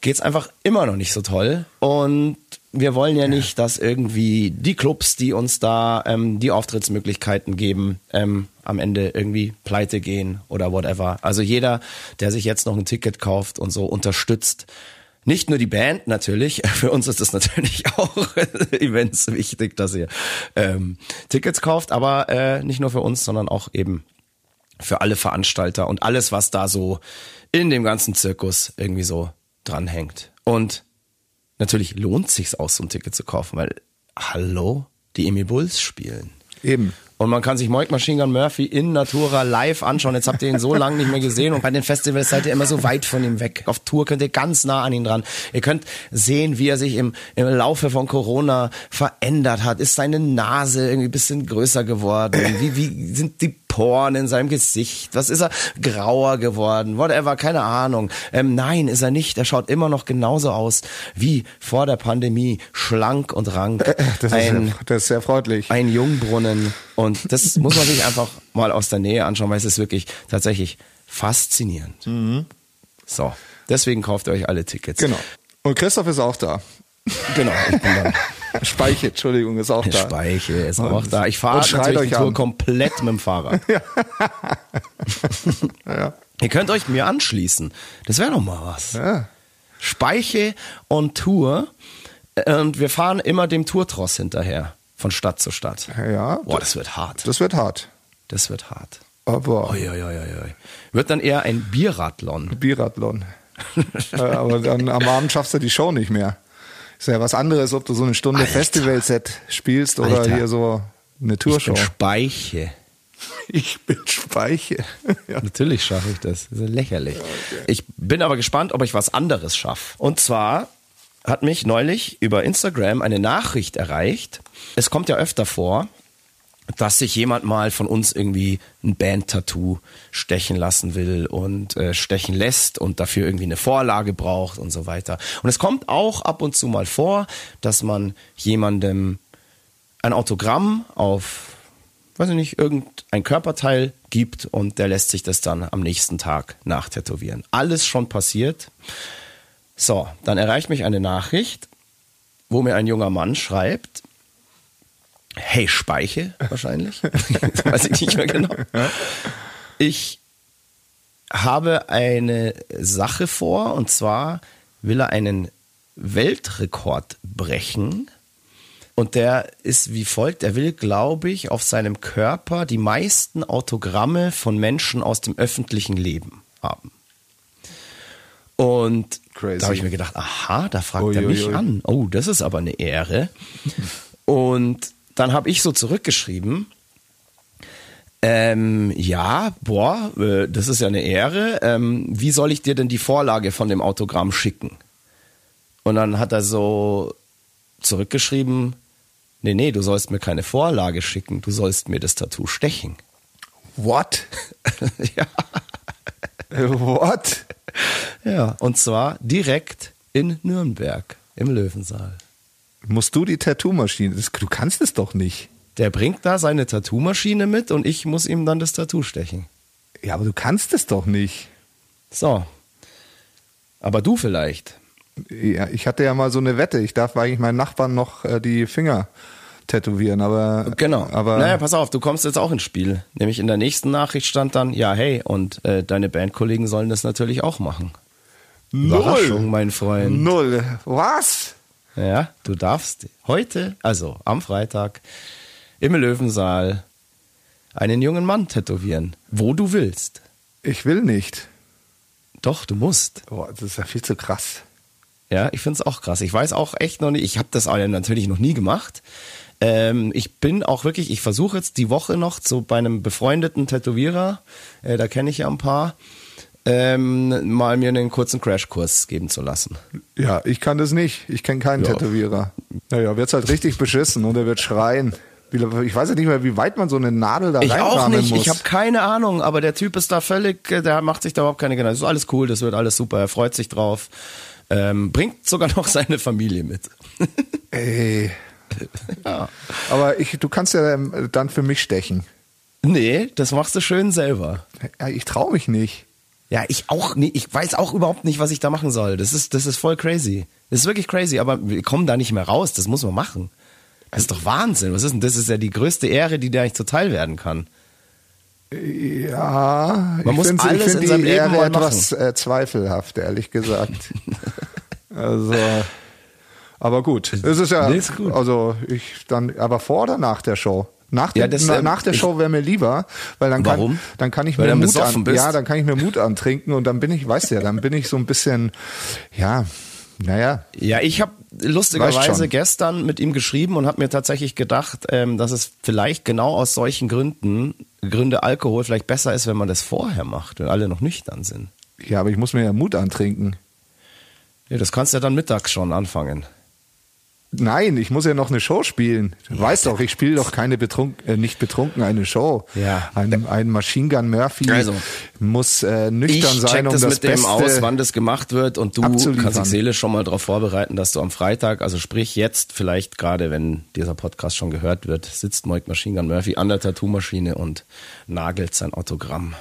geht's einfach immer noch nicht so toll. Und wir wollen ja nicht, dass irgendwie die Clubs, die uns da ähm, die Auftrittsmöglichkeiten geben, ähm, am Ende irgendwie pleite gehen oder whatever. Also jeder, der sich jetzt noch ein Ticket kauft und so unterstützt, nicht nur die Band natürlich, [LAUGHS] für uns ist es natürlich [LAUGHS] auch immens wichtig, dass ihr ähm, Tickets kauft, aber äh, nicht nur für uns, sondern auch eben für alle Veranstalter und alles, was da so in dem ganzen Zirkus irgendwie so dranhängt. Und natürlich lohnt sich's auch, so ein Ticket zu kaufen, weil, hallo, die Emil Bulls spielen. Eben. Und man kann sich Moik Machine Gun Murphy in Natura live anschauen. Jetzt habt ihr ihn so lange nicht mehr gesehen und bei den Festivals seid ihr immer so weit von ihm weg. Auf Tour könnt ihr ganz nah an ihn dran. Ihr könnt sehen, wie er sich im, im Laufe von Corona verändert hat. Ist seine Nase irgendwie ein bisschen größer geworden? Wie, wie sind die Poren in seinem Gesicht? Was ist er? Grauer geworden? Whatever, keine Ahnung. Ähm, nein, ist er nicht. Er schaut immer noch genauso aus wie vor der Pandemie. Schlank und rank. Das ist, ein, sehr, das ist sehr freundlich. ein Jungbrunnen. Und das muss man sich einfach mal aus der Nähe anschauen, weil es ist wirklich tatsächlich faszinierend. So, deswegen kauft ihr euch alle Tickets. Genau. Und Christoph ist auch da. Genau, ich bin dann. [LAUGHS] [LAUGHS] Speiche, Entschuldigung, ist auch da. Speiche ist auch da. Ich fahre natürlich die Tour an. komplett mit dem Fahrrad. [LAUGHS] Ja. Ihr könnt euch mir anschließen. Das wäre doch mal was. Ja. Speiche on Tour. Und wir fahren immer dem Tourtross hinterher. Von Stadt zu Stadt. Ja. Boah, das wird hart. Das wird hart. Das wird hart. Aber Oi, oi, oi. Wird dann eher ein Bierradlon. Biathlon. Äh, [LAUGHS] aber dann am Abend schaffst du die Show nicht mehr. Ist ja was anderes, ob du so eine Stunde Alter. Festivalset spielst oder Alter. hier so eine Ich Tourshow. bin Speiche. Ich bin Speiche. [LAUGHS] ja. Natürlich schaffe ich das. Das ist lächerlich. Ich bin aber gespannt, ob ich was anderes schaffe. Und zwar hat mich neulich über Instagram eine Nachricht erreicht. Es kommt ja öfter vor, dass sich jemand mal von uns irgendwie ein Band-Tattoo stechen lassen will und äh, stechen lässt und dafür irgendwie eine Vorlage braucht und so weiter. Und es kommt auch ab und zu mal vor, dass man jemandem ein Autogramm auf, weiß ich nicht, irgendein Körperteil gibt und der lässt sich das dann am nächsten Tag nachtätowieren. Alles schon passiert. So, dann erreicht mich eine Nachricht, wo mir ein junger Mann schreibt, hey Speiche wahrscheinlich, [LAUGHS] weiß ich nicht mehr genau. Ich habe eine Sache vor und zwar will er einen Weltrekord brechen und der ist wie folgt. Er will, glaube ich, auf seinem Körper die meisten Autogramme von Menschen aus dem öffentlichen Leben haben. Und Crazy. da habe ich mir gedacht, aha, da fragt Ui, er ui, mich ui. an. Oh, das ist aber eine Ehre. Und dann habe ich so zurückgeschrieben, ähm, ja, boah, äh, das ist ja eine Ehre. Ähm, wie soll ich dir denn die Vorlage von dem Autogramm schicken? Und dann hat er so zurückgeschrieben, nee, nee, du sollst mir keine Vorlage schicken, du sollst mir das Tattoo stechen. What? [LAUGHS] ja. What? ja, und zwar direkt in Nürnberg im Löwensaal. Musst du die Tattoo-Maschine? Du kannst es doch nicht. Der bringt da seine Tattoo-Maschine mit und ich muss ihm dann das Tattoo stechen. Ja, aber du kannst es doch nicht. So. Aber du vielleicht. Ja, ich hatte ja mal so eine Wette. Ich darf eigentlich meinen Nachbarn noch äh, die Finger tätowieren, aber Genau. Aber naja, pass auf, du kommst jetzt auch ins Spiel. Nämlich in der nächsten Nachricht stand dann, ja, hey, und äh, deine Bandkollegen sollen das natürlich auch machen. Überraschung, mein Freund. Null. Was? Ja, du darfst heute, also am Freitag, im Löwensaal einen jungen Mann tätowieren, wo du willst. Ich will nicht. Doch, du musst. Boah, das ist ja viel zu krass. Ja, ich find's auch krass. Ich weiß auch echt noch nicht, ich habe das natürlich noch nie gemacht. Ähm, ich bin auch wirklich, ich versuche jetzt die Woche noch so bei einem befreundeten Tätowierer, äh, da kenne ich ja ein paar, ähm, mal mir einen kurzen Crashkurs geben zu lassen. Ja, ich kann das nicht. Ich kenne keinen Ja. Tätowierer. Naja, wird's halt richtig beschissen und er wird schreien. Ich weiß ja nicht mehr, wie weit man so eine Nadel da Ich auch nicht, muss. ich habe keine Ahnung, aber der Typ ist da völlig, äh, der macht sich da überhaupt keine Gedanken. Das ist alles cool, das wird alles super, er freut sich drauf. Ähm, bringt sogar [LAUGHS] noch seine Familie mit. [LAUGHS] Ey. ja. Aber ich, du kannst ja ähm, dann für mich stechen. Nee, das machst du schön selber. Ich traue mich nicht. Ja, ich auch nicht. Ich weiß auch überhaupt nicht, was ich da machen soll. Das ist, das ist voll crazy. Das ist wirklich crazy, aber wir kommen da nicht mehr raus. Das muss man machen. Das ist doch Wahnsinn. Was ist denn? Das ist ja die größte Ehre, die dir eigentlich zuteil werden kann. Ja, Man ich muss finde alles ich in die seinem Leben Ehre mal etwas äh, zweifelhaft, ehrlich gesagt. [LAUGHS] also, aber gut. Es ist ja, Nee, ist gut. also ich dann, aber vor oder nach der Show? Nach der, Ja, das, na, ähm, nach der ich- Show wäre mir lieber, weil dann Warum? kann, dann kann ich Weil mir Mut an, bist? ja, dann kann ich mir Mut antrinken und dann bin ich, weißt du ja, dann bin ich so ein bisschen, ja, naja, Ja, ich habe lustigerweise gestern mit ihm geschrieben und habe mir tatsächlich gedacht, ähm, dass es vielleicht genau aus solchen Gründen, Gründe Alkohol, vielleicht besser ist, wenn man das vorher macht, wenn alle noch nüchtern sind. ja, aber ich muss mir ja Mut antrinken. Ja, das kannst du ja dann mittags schon anfangen. Nein, ich muss ja noch eine Show spielen. Du weißt doch, ich spiele doch keine betrunken, äh, nicht betrunken eine Show. Ja. Ein, ein Machine Gun Murphy Also, muss äh, nüchtern ich sein, check um das das mit dem Beste aus, wann das gemacht wird und du kannst dich seelisch schon mal darauf vorbereiten, dass du am Freitag, also sprich jetzt vielleicht gerade, wenn dieser Podcast schon gehört wird, sitzt Mike Machine Gun Murphy an der Tattoo-Maschine und nagelt sein Autogramm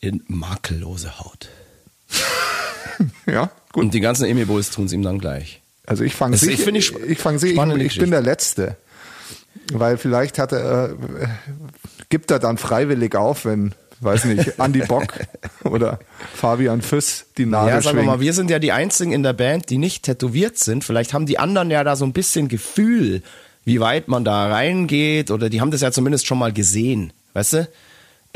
in makellose Haut. [LAUGHS] Ja, gut. Und die ganzen Emil Bulls tun es ihm dann gleich. Also ich fange Das- sicher, ich ich ich, fang sicher, ich, ich bin der Letzte. Weil vielleicht hat er, äh, gibt er dann freiwillig auf, wenn, weiß nicht, Andy Bock [LAUGHS] oder Fabian Füss die Nadel Ja, sagen wir mal, wir sind ja die einzigen in der Band, die nicht tätowiert sind. Vielleicht haben die anderen ja da so ein bisschen Gefühl, wie weit man da reingeht oder die haben das ja zumindest schon mal gesehen, weißt du?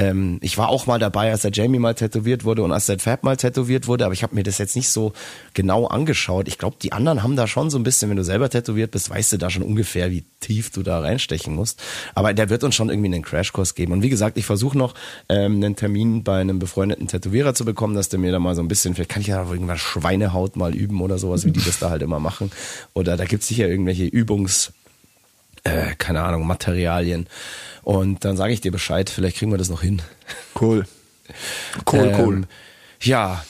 Ähm, ich war auch mal dabei, als der Jamie mal tätowiert wurde und als der Fab mal tätowiert wurde, aber ich habe mir das jetzt nicht so genau angeschaut. Ich glaube, die anderen haben da schon so ein bisschen, wenn du selber tätowiert bist, weißt du da schon ungefähr, wie tief du da reinstechen musst. Aber der wird uns schon irgendwie einen Crashkurs geben. Und wie gesagt, ich versuche noch ähm, einen Termin bei einem befreundeten Tätowierer zu bekommen, dass der mir da mal so ein bisschen, vielleicht kann ich ja irgendwas Schweinehaut mal üben oder sowas, wie die das da halt immer machen. Oder da gibt's sicher irgendwelche Übungs- äh, keine Ahnung, Materialien. Und dann sage ich dir Bescheid, vielleicht kriegen wir das noch hin. Cool. Cool, cool. Ähm, ja,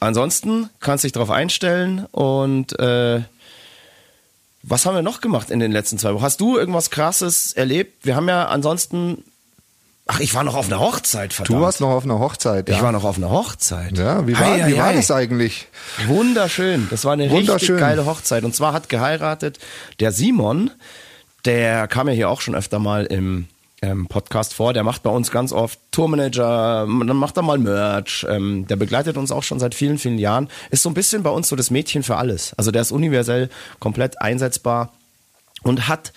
ansonsten kannst du dich darauf einstellen und äh, was haben wir noch gemacht in den letzten zwei Wochen? Hast du irgendwas krasses erlebt? Wir haben ja ansonsten. Ach, ich war noch auf einer Hochzeit, verdammt. Du warst noch auf einer Hochzeit, ja. Ich war noch auf einer Hochzeit. ja, wie war, Hei, wie hei, war hei. das eigentlich? Wunderschön. Das war eine richtig geile Hochzeit. Und zwar hat geheiratet der Simon, der kam ja hier auch schon öfter mal im ähm, Podcast vor. Der macht bei uns ganz oft Tourmanager, dann macht er mal Merch. Ähm, der begleitet uns auch schon seit vielen, vielen Jahren. Ist so ein bisschen bei uns so das Mädchen für alles. Also der ist universell komplett einsetzbar und hat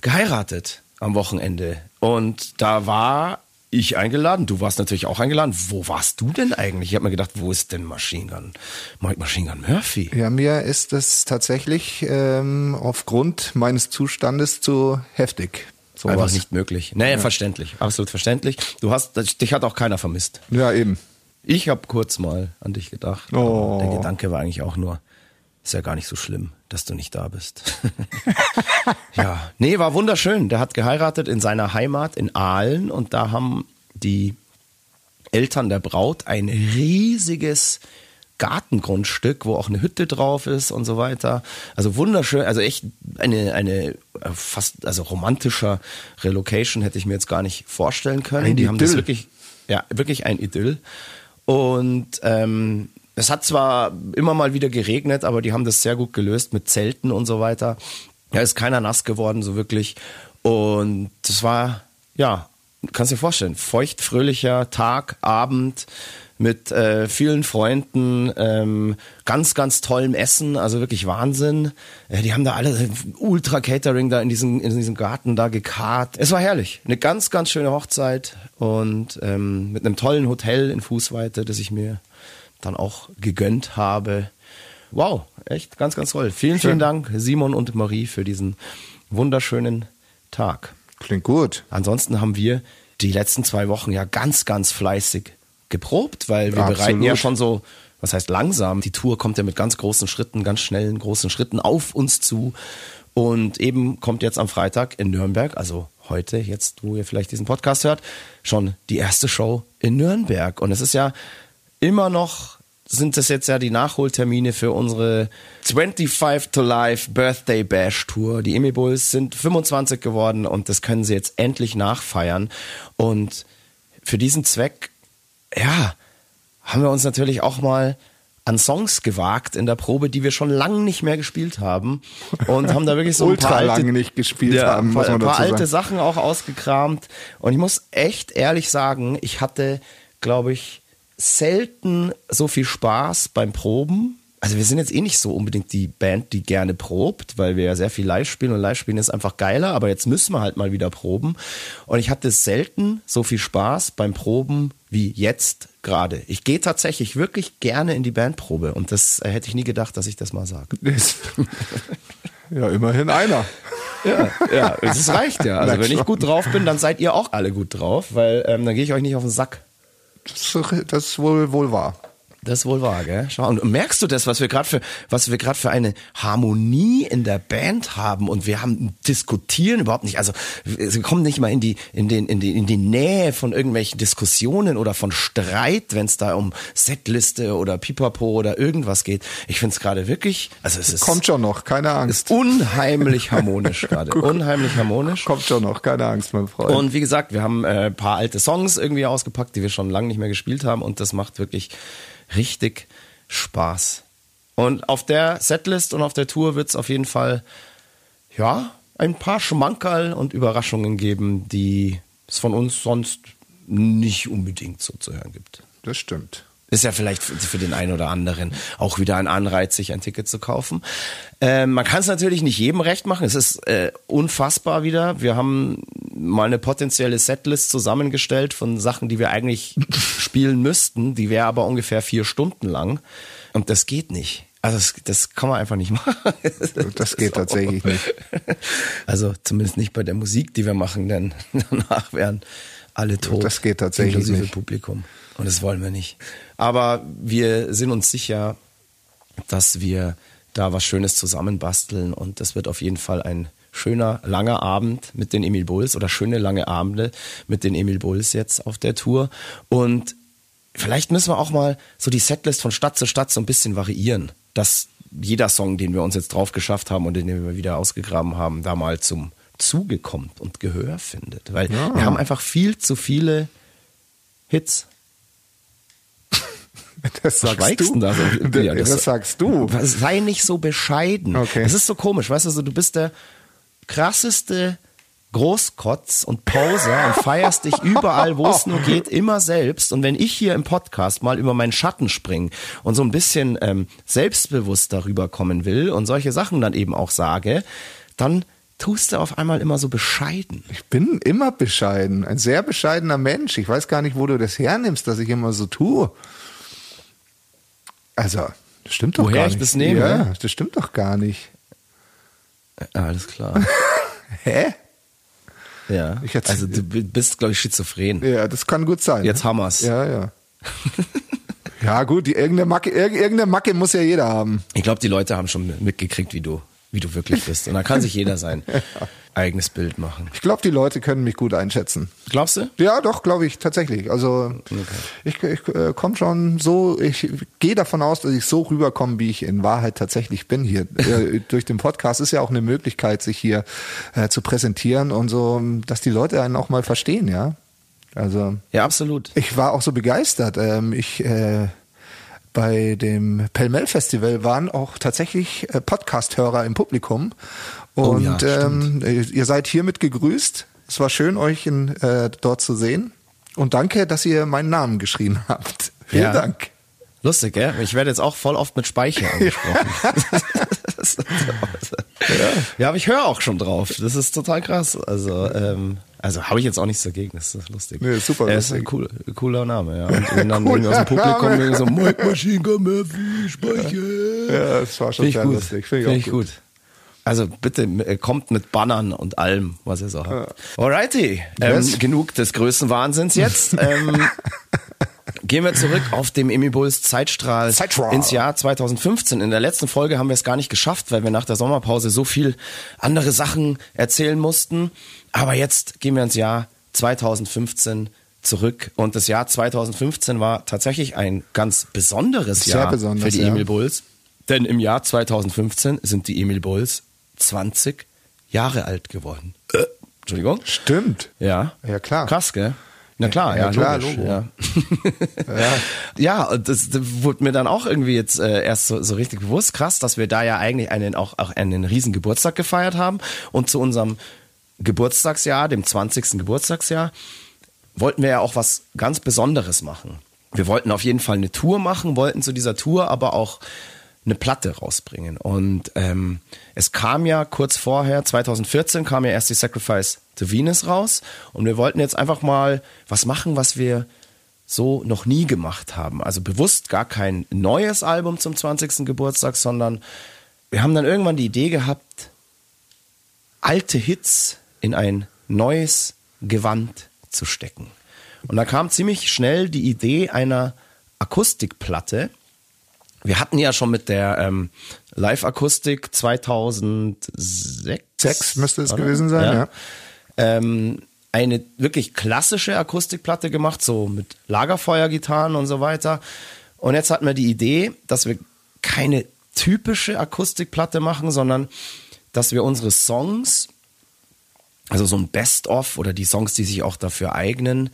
geheiratet am Wochenende. Und da war ich eingeladen. Du warst natürlich auch eingeladen. Wo warst du denn eigentlich? Ich habe mir gedacht, wo ist denn Machine Gun? Mike Machine Gun Murphy? Ja, mir ist es tatsächlich ähm, aufgrund meines Zustandes zu heftig. Sowas. Einfach nicht möglich. Nee, verständlich. Absolut verständlich. Du hast, dich hat auch keiner vermisst. Ja, eben. Ich habe kurz mal an dich gedacht. Oh. Der Gedanke war eigentlich auch nur, ist ja gar nicht so schlimm, dass du nicht da bist. [LAUGHS] ja, nee, war wunderschön. Der hat geheiratet in seiner Heimat in Aalen und da haben die Eltern der Braut ein riesiges Gartengrundstück, wo auch eine Hütte drauf ist und so weiter. Also wunderschön, also echt eine, eine äh, fast, also romantischer Relocation hätte ich mir jetzt gar nicht vorstellen können. Ein die haben das Idyll. wirklich, ja, wirklich ein Idyll. Und ähm, es hat zwar immer mal wieder geregnet, aber die haben das sehr gut gelöst mit Zelten und so weiter. Da ist keiner nass geworden, so wirklich. Und das war, ja, kannst dir vorstellen, feucht, fröhlicher Tag, Abend mit äh, vielen Freunden, ähm, ganz, ganz tollem Essen, also wirklich Wahnsinn. Äh, die haben da alle Ultra Catering da in diesem, in diesem Garten da gekarrt. Es war herrlich. Eine ganz, ganz schöne Hochzeit und ähm, mit einem tollen Hotel in Fußweite, das ich mir dann auch gegönnt habe. Wow, echt ganz, ganz toll. Vielen, vielen Dank, Simon und Marie, für diesen wunderschönen Tag. Klingt gut. Ansonsten haben wir die letzten zwei Wochen ja ganz, ganz fleißig geprobt, weil wir Absolut. bereiten ja schon so, was heißt langsam, die Tour kommt ja mit ganz großen Schritten, ganz schnellen, großen Schritten auf uns zu. Und eben kommt jetzt am Freitag in Nürnberg, also heute, jetzt, wo ihr vielleicht diesen Podcast hört, schon die erste Show in Nürnberg. Und es ist ja immer noch sind das jetzt ja die Nachholtermine für unsere 25 to Life Birthday Bash Tour. Die Emi Bulls sind 25 geworden und das können sie jetzt endlich nachfeiern. Und für diesen Zweck, ja, haben wir uns natürlich auch mal an Songs gewagt in der Probe, die wir schon lange nicht mehr gespielt haben und haben da wirklich so ein [LAUGHS] paar alte, lange nicht gespielt ja, haben, muss ein paar alte. Sachen auch ausgekramt und ich muss echt ehrlich sagen, ich hatte, glaube ich, selten so viel Spaß beim Proben. Also wir sind jetzt eh nicht so unbedingt die Band, die gerne probt, weil wir ja sehr viel live spielen und live spielen ist einfach geiler, aber jetzt müssen wir halt mal wieder proben. Und ich hatte selten so viel Spaß beim Proben wie jetzt gerade. Ich gehe tatsächlich wirklich gerne in die Bandprobe und das äh, hätte ich nie gedacht, dass ich das mal sage. [LAUGHS] Ja, immerhin einer. Ja, ja, es reicht ja. Also wenn ich gut drauf bin, dann seid ihr auch alle gut drauf, weil ähm, dann gehe ich euch nicht auf den Sack. Das, das wohl, wohl wahr. Das ist wohl wahr, gell? Schau, und merkst du das, was wir gerade für, was wir gerade für eine Harmonie in der Band haben und wir haben diskutieren überhaupt nicht. Also wir kommen nicht mal in die, in den, in die, in die Nähe von irgendwelchen Diskussionen oder von Streit, wenn es da um Setliste oder Pipapo oder irgendwas geht. Ich finde es gerade wirklich, also es ist Kommt schon noch, keine Angst. ist unheimlich harmonisch gerade, [LAUGHS] unheimlich harmonisch. Kommt schon noch, keine Angst, mein Freund. Und wie gesagt, wir haben äh, ein paar alte Songs irgendwie ausgepackt, die wir schon lange nicht mehr gespielt haben und das macht wirklich richtig Spaß. Und auf der Setlist und auf der Tour wird es auf jeden Fall, ja, ein paar Schmankerl und Überraschungen geben, die es von uns sonst nicht unbedingt so zu hören gibt. das stimmt. Ist ja vielleicht für den einen oder anderen auch wieder ein Anreiz, sich ein Ticket zu kaufen. Ähm, man kann es natürlich nicht jedem recht machen. Es ist äh, unfassbar wieder. Wir haben mal eine potenzielle Setlist zusammengestellt von Sachen, die wir eigentlich [LAUGHS] spielen müssten. Die wäre aber ungefähr vier Stunden lang. Und das geht nicht. Also das, das kann man einfach nicht [LAUGHS] machen. Das geht tatsächlich nicht. Also zumindest nicht bei der Musik, die wir machen, denn [LAUGHS] danach wären alle tot. Das geht tatsächlich inklusive nicht. Publikum. Und das wollen wir nicht. Aber wir sind uns sicher, dass wir da was Schönes zusammenbasteln und das wird auf jeden Fall ein schöner, langer Abend mit den Emil Bulls oder schöne lange Abende mit den Emil Bulls jetzt auf der Tour. Und vielleicht müssen wir auch mal so die Setlist von Stadt zu Stadt so ein bisschen variieren, dass jeder Song, den wir uns jetzt drauf geschafft haben und den wir wieder ausgegraben haben, da mal zum Zuge kommt und Gehör findet. Weil wir haben einfach viel zu viele Hits. [LAUGHS] Das sagst schweigst du. da so? [LAUGHS] Ja, das, das- sagst du. Sei nicht so bescheiden. Okay. Es ist so komisch, weißt du, so, du bist der krasseste Großkotz und Poser und feierst dich überall, wo es nur geht, immer selbst. Und wenn ich hier im Podcast mal über meinen Schatten springe und so ein bisschen ähm, selbstbewusst darüber kommen will und solche Sachen dann eben auch sage, dann tust du auf einmal immer so bescheiden. Ich bin immer bescheiden, ein sehr bescheidener Mensch. Ich weiß gar nicht, wo du das hernimmst, dass ich immer so tue. Also, das stimmt doch Woher gar ich nicht. das nehme? Ja, das stimmt doch gar nicht. Ja, alles klar. [LAUGHS] Hä? Ja. Ich also du bist, glaube ich, schizophren. Ja, das kann gut sein. Jetzt haben wir's. Ja, ja. ja, gut, die, irgendeine, Macke, irg- irgendeine Macke muss ja jeder haben. Ich glaube, die Leute haben schon mitgekriegt, wie du, wie du wirklich bist. Und dann kann sich jeder sein [LAUGHS] eigenes Bild machen. Ich glaube, die Leute können mich gut einschätzen. Glaubst du? Ja, doch, glaube ich, tatsächlich. Also ich, ich äh, komme schon so, ich gehe davon aus, dass ich so rüberkomme, wie ich in Wahrheit tatsächlich bin hier. [LAUGHS] äh, durch den Podcast ist ja auch eine Möglichkeit, sich hier äh, zu präsentieren und so, dass die Leute einen auch mal verstehen, ja. Also Ja, absolut. ich war auch so begeistert. Ähm, ich äh, bei dem Pellmell Festival waren auch tatsächlich äh, Podcast-Hörer im Publikum. Oh Und ja, ähm, ihr seid hiermit gegrüßt. Es war schön, euch in, äh, dort zu sehen. Und danke, dass ihr meinen Namen geschrien [LAUGHS] habt. Vielen Ja. Dank. Lustig, gell? Ich werde jetzt auch voll oft mit Speicher angesprochen. Ist- [LAUGHS] [LAUGHS] ja, aber ich höre auch schon drauf. Das ist total krass. Also, ähm, also habe ich jetzt auch nichts dagegen. Das ist lustig. Nee, super Ja, ist ein cool, cooler Name, ja. Und wenn dann irgendwie aus dem Publikum irgendwie so Mike [LAUGHS] Machine Gun Murphy, Speicher. Ja, das war schon Finde ich sehr gut. lustig. Finde Finde ich gut. Also bitte äh, kommt mit Bannern und allem, was ihr so habt. Alrighty, ähm, Yes. genug des Größenwahnsinns jetzt. ähm, [LAUGHS] gehen wir zurück auf dem Emmy Bulls Zeitstrahl, Zeitstrahl. ins Jahr 2015. In der letzten Folge haben wir es gar nicht geschafft, weil wir nach der Sommerpause so viel andere Sachen erzählen mussten. Aber jetzt gehen wir ins Jahr 2015 zurück. Und das Jahr 2015 war tatsächlich ein ganz besonderes Sehr Jahr besonders, für die ja. Emil Bulls. Denn im Jahr 2015 sind die Emil Bulls 20 Jahre alt geworden. Äh, Entschuldigung. Stimmt. Ja. Ja, klar. Krass, gell? Na klar, ja, Ja, klar, logisch. Logo. [LAUGHS] Ja, ja. und das, das wurde mir dann auch irgendwie jetzt äh, erst so, so richtig bewusst. Krass, dass wir da ja eigentlich einen auch, auch einen riesen Geburtstag gefeiert haben. Und zu unserem Geburtstagsjahr, dem 20. Geburtstagsjahr, wollten wir ja auch was ganz Besonderes machen. Wir wollten auf jeden Fall eine Tour machen, wollten zu dieser Tour aber auch eine Platte rausbringen. Und ähm, es kam ja kurz vorher, 2014, kam ja erst die Sacrifice to Venus raus. Und wir wollten jetzt einfach mal was machen, was wir so noch nie gemacht haben. Also bewusst gar kein neues Album zum 20. Geburtstag, sondern wir haben dann irgendwann die Idee gehabt, alte Hits in ein neues Gewand zu stecken. Und da kam ziemlich schnell die Idee einer Akustikplatte. Wir hatten ja schon mit der ähm, Live-Akustik 2006 Sechs müsste es oder? gewesen sein, ja. Ähm, eine wirklich klassische Akustikplatte gemacht, so mit Lagerfeuergitarren und so weiter. Und jetzt hatten wir die Idee, dass wir keine typische Akustikplatte machen, sondern dass wir unsere Songs, also so ein Best-of oder die Songs, die sich auch dafür eignen,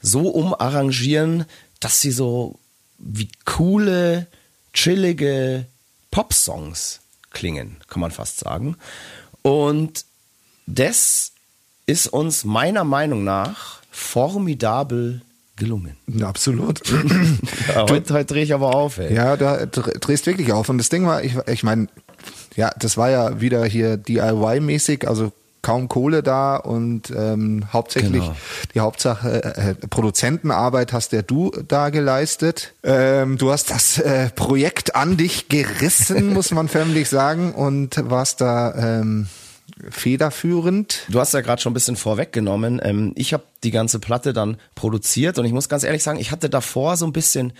so umarrangieren, dass sie so wie coole, chillige Pop-Songs klingen, kann man fast sagen. Und das ist uns meiner Meinung nach formidabel gelungen. Ja, absolut. [LAUGHS] [LAUGHS] Ja, heute, heute drehe ich aber auf, ey. Ja, da dr- drehst wirklich auf. Und das Ding war, ich, ich meine, ja, das war ja wieder hier DIY-mäßig, also kaum Kohle da und ähm, hauptsächlich Genau. die Hauptsache äh, Produzentenarbeit hast ja du da geleistet. Ähm, du hast das äh, Projekt an dich gerissen, [LAUGHS] muss man förmlich sagen, und warst da ähm, federführend. Du hast ja gerade schon ein bisschen vorweggenommen. Ähm, ich habe die ganze Platte dann produziert und ich muss ganz ehrlich sagen, ich hatte davor so ein bisschen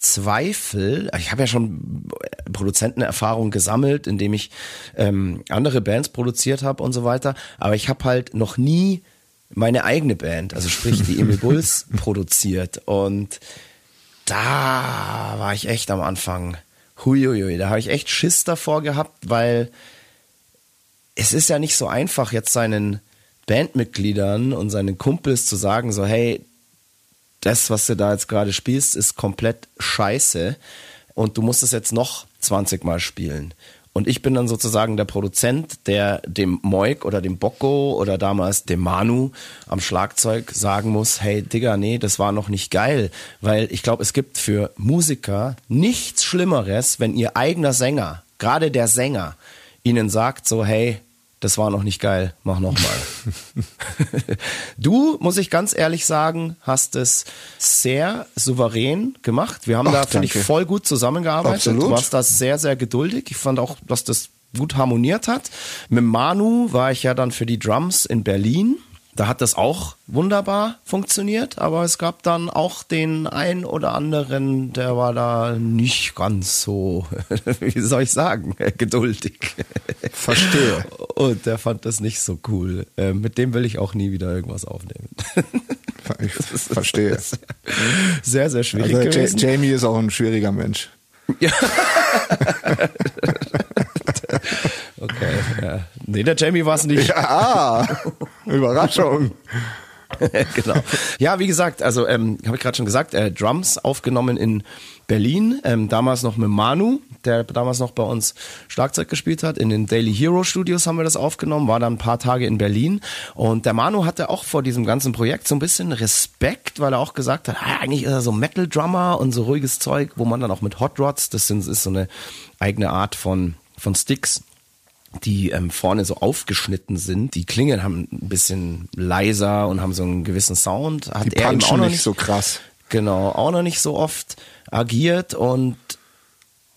Zweifel. Ich habe ja schon Produzentenerfahrung gesammelt, indem ich ähm, andere Bands produziert habe und so weiter. Aber ich habe halt noch nie meine eigene Band, also sprich die Emil [LAUGHS] Bulls, produziert. Und da war ich echt am Anfang, huiuiui, da habe ich echt Schiss davor gehabt, weil es ist ja nicht so einfach, jetzt seinen Bandmitgliedern und seinen Kumpels zu sagen, so, hey, das, was du da jetzt gerade spielst, ist komplett scheiße und du musst es jetzt noch 20 Mal spielen. Und ich bin dann sozusagen der Produzent, der dem Moik oder dem Bocco oder damals dem Manu am Schlagzeug sagen muss, hey Digga, nee, das war noch nicht geil. Weil ich glaube, es gibt für Musiker nichts Schlimmeres, wenn ihr eigener Sänger, gerade der Sänger, ihnen sagt so, hey, das war noch nicht geil, mach nochmal. [LAUGHS] du, muss ich ganz ehrlich sagen, hast es sehr souverän gemacht. Wir haben Ach, da, finde ich, voll gut zusammengearbeitet. Absolut. Du warst da sehr, sehr geduldig. Ich fand auch, dass das gut harmoniert hat. Mit Manu war ich ja dann für die Drums in Berlin. Da hat das auch wunderbar funktioniert, aber es gab dann auch den ein oder anderen, der war da nicht ganz so, [LAUGHS] wie soll ich sagen, [LAUGHS] geduldig. Verstehe. Und der fand das nicht so cool. Äh, mit dem will ich auch nie wieder irgendwas aufnehmen. Ich [LAUGHS] verstehe. Sehr, sehr schwierig Also, Ja, gewesen. Jamie ist auch ein schwieriger Mensch. Okay, ja. Nee, der Jamie war es nicht. Ja, Überraschung. [LAUGHS] genau. Ja, wie gesagt, also ähm, habe ich gerade schon gesagt, äh, Drums aufgenommen in Berlin, ähm, damals noch mit Manu, der damals noch bei uns Schlagzeug gespielt hat. In den Daily Hero Studios haben wir das aufgenommen, war dann ein paar Tage in Berlin. Und der Manu hatte auch vor diesem ganzen Projekt so ein bisschen Respekt, weil er auch gesagt hat, ah, eigentlich ist er so Metal-Drummer und so ruhiges Zeug, wo man dann auch mit Hot Rods, das sind, ist so eine eigene Art von, von Sticks, die ähm, vorne so aufgeschnitten sind. Die Klingen haben ein bisschen leiser und haben so einen gewissen Sound. Hat Die er eben auch noch nicht so krass. Genau, auch noch nicht so oft agiert und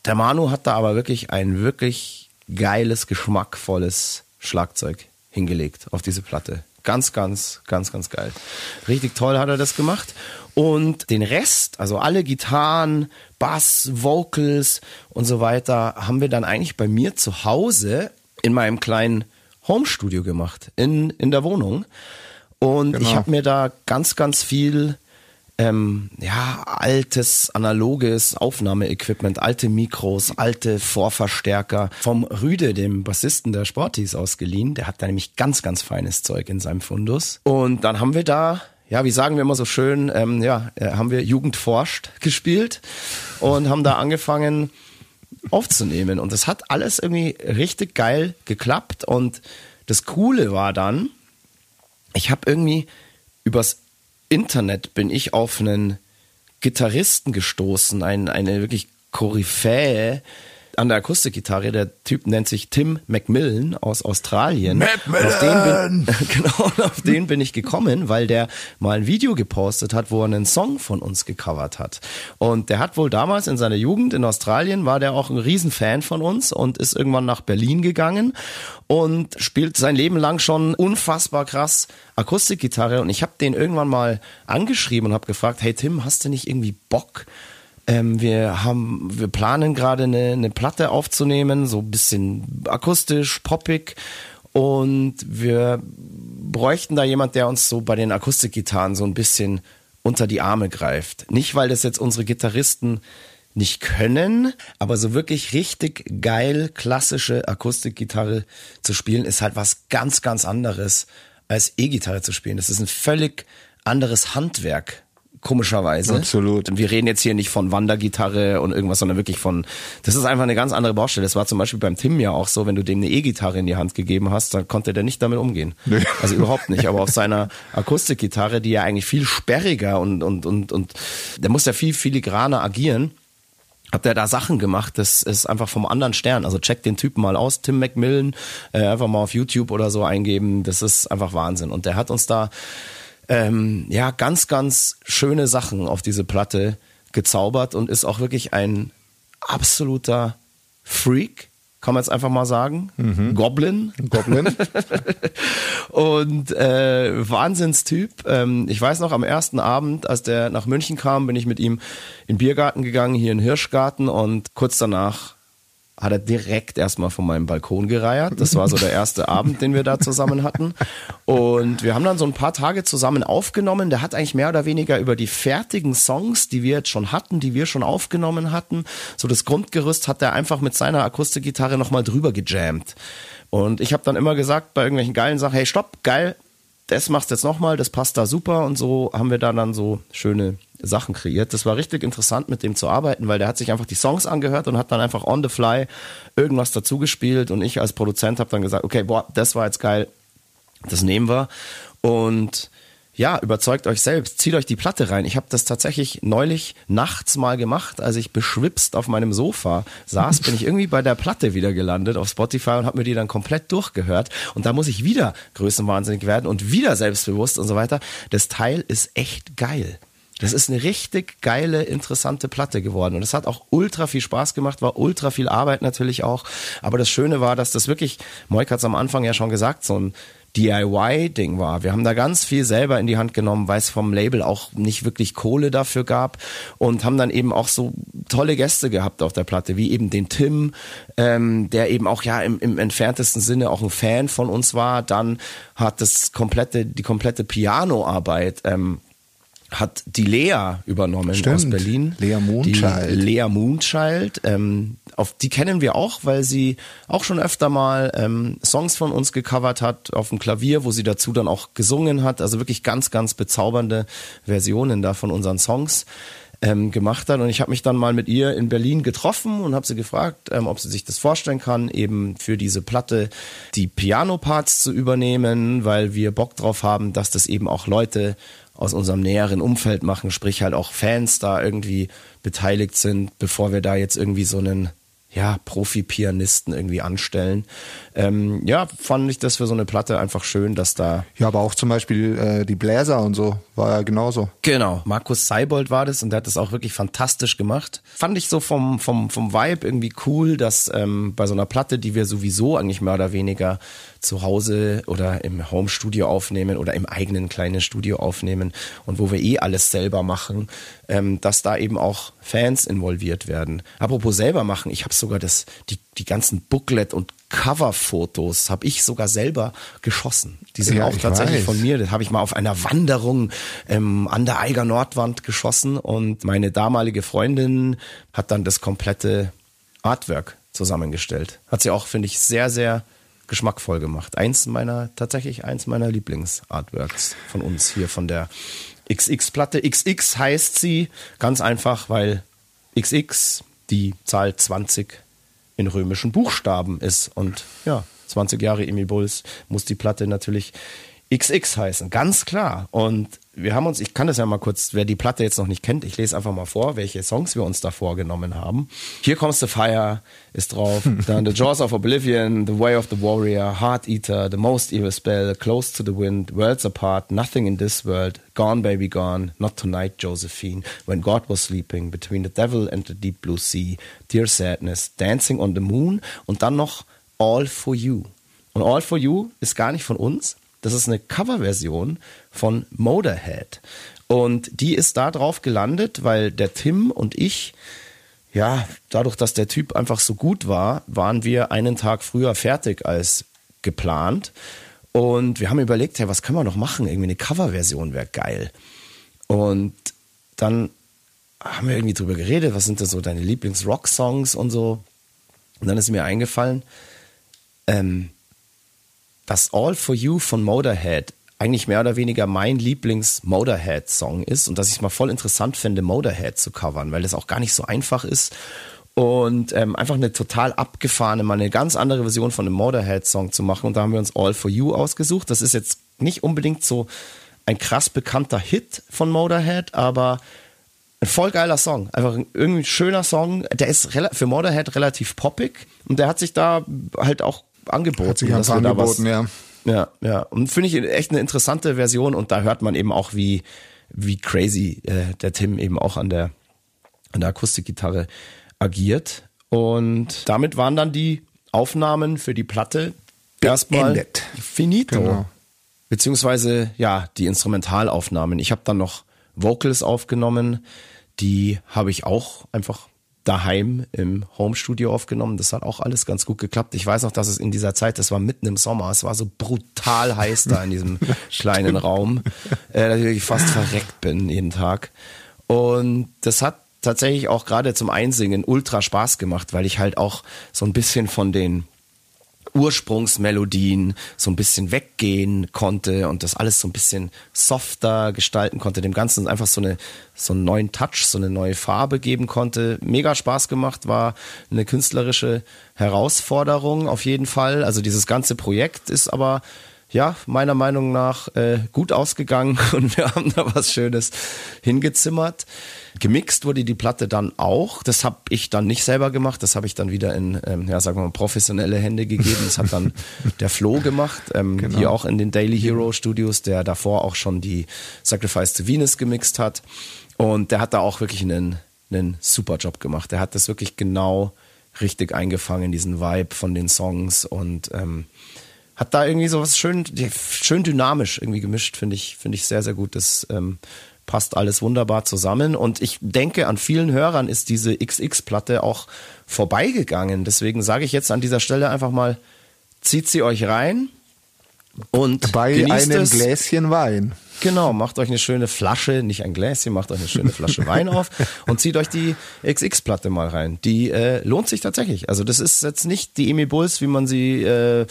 der Manu hat da aber wirklich ein wirklich geiles, geschmackvolles Schlagzeug hingelegt auf diese Platte. Ganz, ganz, ganz, ganz geil. Richtig toll hat er das gemacht. Und den Rest, also alle Gitarren, Bass, Vocals und so weiter, haben wir dann eigentlich bei mir zu Hause in meinem kleinen Homestudio gemacht, in, in der Wohnung. Und ich Genau. habe mir da ganz, ganz viel ähm, ja, altes, analoges Aufnahmeequipment, alte Mikros, alte Vorverstärker vom Rüde, dem Bassisten der Sportis, ausgeliehen. Der hat da nämlich ganz, ganz feines Zeug in seinem Fundus. Und dann haben wir da, ja, wie sagen wir immer so schön, ähm, ja, äh, haben wir Jugend forscht [LAUGHS] gespielt und haben da angefangen aufzunehmen. Und das hat alles irgendwie richtig geil geklappt. Und das Coole war dann, ich habe irgendwie übers Internet bin ich auf einen Gitarristen gestoßen, ein, eine wirklich Koryphäe an der Akustikgitarre. Der Typ nennt sich Tim Macmillan aus Australien. Macmillan! Auf den bin, [LAUGHS] genau, auf den bin ich gekommen, weil der mal ein Video gepostet hat, wo er einen Song von uns gecovert hat. Und der hat wohl damals in seiner Jugend in Australien, war der auch ein Riesenfan von uns und ist irgendwann nach Berlin gegangen und spielt sein Leben lang schon unfassbar krass Akustikgitarre. Und ich habe den irgendwann mal angeschrieben und habe gefragt, hey Tim, hast du nicht irgendwie Bock, Ähm, wir haben, wir planen gerade eine, eine Platte aufzunehmen, so ein bisschen akustisch, poppig. Und wir bräuchten da jemand, der uns so bei den Akustikgitarren so ein bisschen unter die Arme greift. Nicht, weil das jetzt unsere Gitarristen nicht können, aber so wirklich richtig geil klassische Akustikgitarre zu spielen ist halt was ganz, ganz anderes als E-Gitarre zu spielen. Das ist ein völlig anderes Handwerk komischerweise. Absolut. Und wir reden jetzt hier nicht von Wandergitarre und irgendwas, sondern wirklich von, das ist einfach eine ganz andere Baustelle. Das war zum Beispiel beim Tim ja auch so, wenn du dem eine E-Gitarre in die Hand gegeben hast, dann konnte der nicht damit umgehen. Nee. Also überhaupt nicht. Aber auf [LAUGHS] seiner Akustikgitarre, die ja eigentlich viel sperriger und, und, und, und, der muss ja viel filigraner agieren hat der da Sachen gemacht, das ist einfach vom anderen Stern. Also check den Typen mal aus, Tim McMillan, äh, einfach mal auf YouTube oder so eingeben, das ist einfach Wahnsinn. Und der hat uns da ähm, ja ganz, ganz schöne Sachen auf diese Platte gezaubert und ist auch wirklich ein absoluter Freak, kann man jetzt einfach mal sagen. Goblin. Goblin. [LAUGHS] Und äh, Wahnsinnstyp. Ähm, ich weiß noch, am ersten Abend, als der nach München kam, bin ich mit ihm in den Biergarten gegangen, hier in Hirschgarten und kurz danach hat er direkt erstmal von meinem Balkon gereiert. Das war so der erste [LAUGHS] Abend, den wir da zusammen hatten. Und wir haben dann so ein paar Tage zusammen aufgenommen. Der hat eigentlich mehr oder weniger über die fertigen Songs, die wir jetzt schon hatten, die wir schon aufgenommen hatten, so das Grundgerüst hat er einfach mit seiner Akustikgitarre nochmal drüber gejammt. Und ich habe dann immer gesagt bei irgendwelchen geilen Sachen, hey, stopp, geil, das machst jetzt nochmal, das passt da super. Und so haben wir da dann so schöne Sachen kreiert. Das war richtig interessant, mit dem zu arbeiten, weil der hat sich einfach die Songs angehört und hat dann einfach on the fly irgendwas dazu gespielt. Und ich als Produzent habe dann gesagt, okay, boah, das war jetzt geil, das nehmen wir. Und ja, überzeugt euch selbst, zieht euch die Platte rein. Ich habe das tatsächlich neulich nachts mal gemacht, als ich beschwipst auf meinem Sofa saß, bin ich irgendwie bei der Platte wieder gelandet auf Spotify und habe mir die dann komplett durchgehört. Und da muss ich wieder größenwahnsinnig werden und wieder selbstbewusst und so weiter. Das Teil ist echt geil. Das ist eine richtig geile, interessante Platte geworden. Und es hat auch ultra viel Spaß gemacht, war ultra viel Arbeit natürlich auch. Aber das Schöne war, dass das wirklich, Moik hat es am Anfang ja schon gesagt, so ein DIY-Ding war. Wir haben da ganz viel selber in die Hand genommen, weil es vom Label auch nicht wirklich Kohle dafür gab und haben dann eben auch so tolle Gäste gehabt auf der Platte, wie eben den Tim, ähm, der eben auch ja im, im entferntesten Sinne auch ein Fan von uns war. Dann hat das komplette, die komplette Pianoarbeit ähm, hat die Lea übernommen Stimmt. aus Berlin. Lea Moonchild. Die Lea Moonchild. Ähm, auf die kennen wir auch, weil sie auch schon öfter mal ähm, Songs von uns gecovert hat auf dem Klavier, wo sie dazu dann auch gesungen hat. Also wirklich ganz, ganz bezaubernde Versionen da von unseren Songs ähm, gemacht hat. Und ich habe mich dann mal mit ihr in Berlin getroffen und habe sie gefragt, ähm, ob sie sich das vorstellen kann, eben für diese Platte die Piano-Parts zu übernehmen, weil wir Bock drauf haben, dass das eben auch Leute aus unserem näheren Umfeld machen, sprich halt auch Fans da irgendwie beteiligt sind, bevor wir da jetzt irgendwie so einen ja, Profi-Pianisten irgendwie anstellen. Ähm, ja, fand ich das für so eine Platte einfach schön, dass da. Ja, aber auch zum Beispiel äh, die Bläser und so war ja genauso. Genau, Markus Seibold war das und der hat das auch wirklich fantastisch gemacht. Fand ich so vom, vom, vom Vibe irgendwie cool, dass ähm, bei so einer Platte, die wir sowieso eigentlich mehr oder weniger zu Hause oder im Home-Studio aufnehmen oder im eigenen kleinen Studio aufnehmen und wo wir eh alles selber machen, ähm, dass da eben auch Fans involviert werden. Apropos selber machen, ich habe sogar das, die, die ganzen Booklet und Coverfotos habe ich sogar selber geschossen. Die sind Ja, auch ich tatsächlich weiß. von mir. Das habe ich mal auf einer Wanderung ähm, an der Eiger Nordwand geschossen und meine damalige Freundin hat dann das komplette Artwork zusammengestellt. Hat sie auch, finde ich, sehr, sehr geschmackvoll gemacht. Eins meiner, tatsächlich eins meiner Lieblingsartworks von uns hier von der XX-Platte. XX heißt sie ganz einfach, weil XX die Zahl 20 in römischen Buchstaben ist. Und ja, 20 Jahre Emil Bulls muss die Platte natürlich XX heißen, ganz klar. Und wir haben uns, ich kann das ja mal kurz, wer die Platte jetzt noch nicht kennt, ich lese einfach mal vor, welche Songs wir uns da vorgenommen haben. Here Comes the Fire ist drauf, [LAUGHS] dann The Jaws of Oblivion, The Way of the Warrior, Heart Eater, The Most Evil Spell, Close to the Wind, Worlds Apart, Nothing in This World, Gone Baby Gone, Not Tonight Josephine, When God Was Sleeping, Between the Devil and the Deep Blue Sea, Dear Sadness, Dancing on the Moon und dann noch All for You. Und All for You ist gar nicht von uns, das ist eine Coverversion von Motorhead. Und die ist da drauf gelandet, weil der Tim und ich, ja, dadurch, dass der Typ einfach so gut war, waren wir einen Tag früher fertig als geplant. Und wir haben überlegt, hey, was können wir noch machen? Irgendwie eine Coverversion wäre geil. Und dann haben wir irgendwie drüber geredet, was sind da so deine Lieblings-Rock-Songs und so. Und dann ist mir eingefallen, ähm, dass All for You von Motorhead eigentlich mehr oder weniger mein Lieblings-Motorhead-Song ist und dass ich es mal voll interessant finde, Motorhead zu covern, weil das auch gar nicht so einfach ist und ähm, einfach eine total abgefahrene, mal eine ganz andere Version von einem Motorhead-Song zu machen. Und da haben wir uns All for You ausgesucht. Das ist jetzt nicht unbedingt so ein krass bekannter Hit von Motorhead, aber ein voll geiler Song. Einfach ein irgendwie schöner Song. Der ist für Motorhead relativ poppig und der hat sich da halt auch angeboten. Hat sich einfach angeboten, ja. Ja, ja. Und finde ich echt eine interessante Version und da hört man eben auch, wie, wie crazy äh, der Tim eben auch an der, an der Akustikgitarre agiert. Und damit waren dann die Aufnahmen für die Platte erstmal finito. Genau. Beziehungsweise, ja, die Instrumentalaufnahmen. Ich habe dann noch Vocals aufgenommen. Die habe ich auch einfach daheim im Homestudio aufgenommen. Das hat auch alles ganz gut geklappt. Ich weiß noch, dass es in dieser Zeit, das war mitten im Sommer, es war so brutal heiß da in diesem [LAUGHS] kleinen Raum, äh, dass ich fast verreckt bin jeden Tag. Und das hat tatsächlich auch gerade zum Einsingen ultra Spaß gemacht, weil ich halt auch so ein bisschen von den Ursprungsmelodien so ein bisschen weggehen konnte und das alles so ein bisschen softer gestalten konnte, dem Ganzen einfach so eine so einen neuen Touch, so eine neue Farbe geben konnte. Mega Spaß gemacht, war eine künstlerische Herausforderung auf jeden Fall. Also dieses ganze Projekt ist aber ja, meiner Meinung nach äh, gut ausgegangen [LAUGHS] und wir haben da was Schönes hingezimmert. Gemixt wurde die Platte dann auch. Das habe ich dann nicht selber gemacht. Das habe ich dann wieder in, ähm, ja, sagen wir mal, professionelle Hände gegeben. Das hat dann [LAUGHS] der Flo gemacht, ähm, Genau. hier auch in den Daily Hero Studios, der davor auch schon die Sacrifice to Venus gemixt hat. Und der hat da auch wirklich einen, einen super Job gemacht. Der hat das wirklich genau richtig eingefangen, diesen Vibe von den Songs und ähm, hat da irgendwie so was schön, schön dynamisch irgendwie gemischt, finde ich, finde ich sehr, sehr gut. Das ähm, passt alles wunderbar zusammen. Und ich denke, an vielen Hörern ist diese XX-Platte auch vorbeigegangen. Deswegen sage ich jetzt an dieser Stelle einfach mal, zieht sie euch rein und Bei einem es. Gläschen Wein. Genau, macht euch eine schöne Flasche, nicht ein Gläschen, macht euch eine schöne Flasche [LAUGHS] Wein auf und zieht euch die XX-Platte mal rein. Die äh, lohnt sich tatsächlich. Also das ist jetzt nicht die Emi Bulls, wie man sie äh,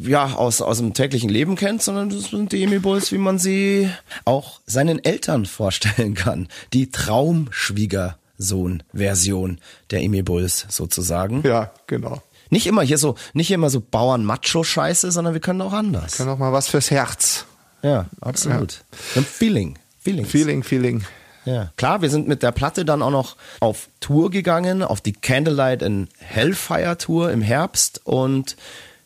ja aus aus dem täglichen Leben kennt, sondern das sind die Emi Bulls, wie man sie auch seinen Eltern vorstellen kann. Die Traumschwiegersohn-Version der Emi Bulls sozusagen. Ja, genau. Nicht immer hier so, nicht immer so Bauern-Macho-Scheiße, sondern wir können auch anders. Kann auch mal was fürs Herz. Ja, absolut. Ein Feeling. Feelings. Feeling, Feeling. Ja. Klar, wir sind mit der Platte dann auch noch auf Tour gegangen, auf die Candlelight and Hellfire Tour im Herbst und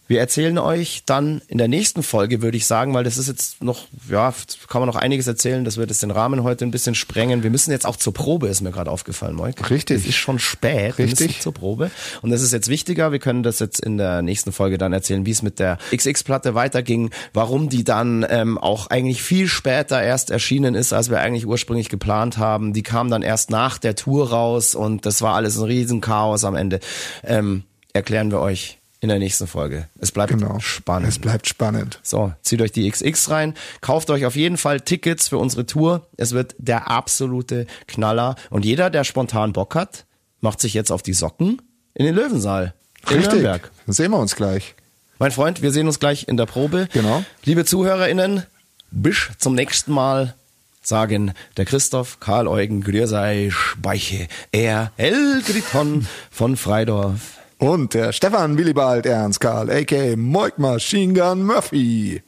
wir erzählen euch dann in der nächsten Folge, würde ich sagen, weil das ist jetzt noch, ja, kann man noch einiges erzählen, das wird jetzt den Rahmen heute ein bisschen sprengen. Wir müssen jetzt auch zur Probe, ist mir gerade aufgefallen, Moik. Richtig. Es ist schon spät, wir Richtig. müssen zur Probe. Und das ist jetzt wichtiger, wir können das jetzt in der nächsten Folge dann erzählen, wie es mit der XX-Platte weiterging, warum die dann ähm, auch eigentlich viel später erst erschienen ist, als wir eigentlich ursprünglich geplant haben. Die kam dann erst nach der Tour raus und das war alles ein Riesenchaos am Ende. Ähm, erklären wir euch in der nächsten Folge. Es bleibt Genau. spannend. Es bleibt spannend. So, zieht euch die XX rein, kauft euch auf jeden Fall Tickets für unsere Tour. Es wird der absolute Knaller. Und jeder, der spontan Bock hat, macht sich jetzt auf die Socken in den Löwensaal in Richtig. Nürnberg. Dann sehen wir uns gleich. Mein Freund, wir sehen uns gleich in der Probe. Genau. Liebe ZuhörerInnen, bis zum nächsten Mal sagen der Christoph, Karl Eugen, Grürsei, Speiche, er, Elgriton von Freidorf. Und der Stefan Willibald Ernst Karl, a.k.a. Moik Machine Gun Murphy.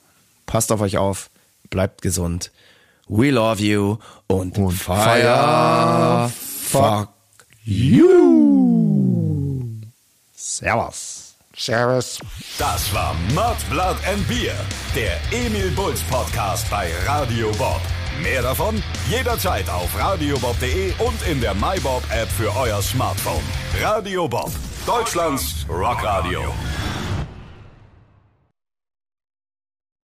Passt auf euch auf, bleibt gesund. We love you und, Und fire, fire, fuck you. Servus. Servus. Das war Mud, Blood and Beer, der Emil Bulls Podcast bei Radio Bob. Mehr davon jederzeit auf radiobob.de und in der MyBob App für euer Smartphone. Radio Bob, Deutschlands Rockradio.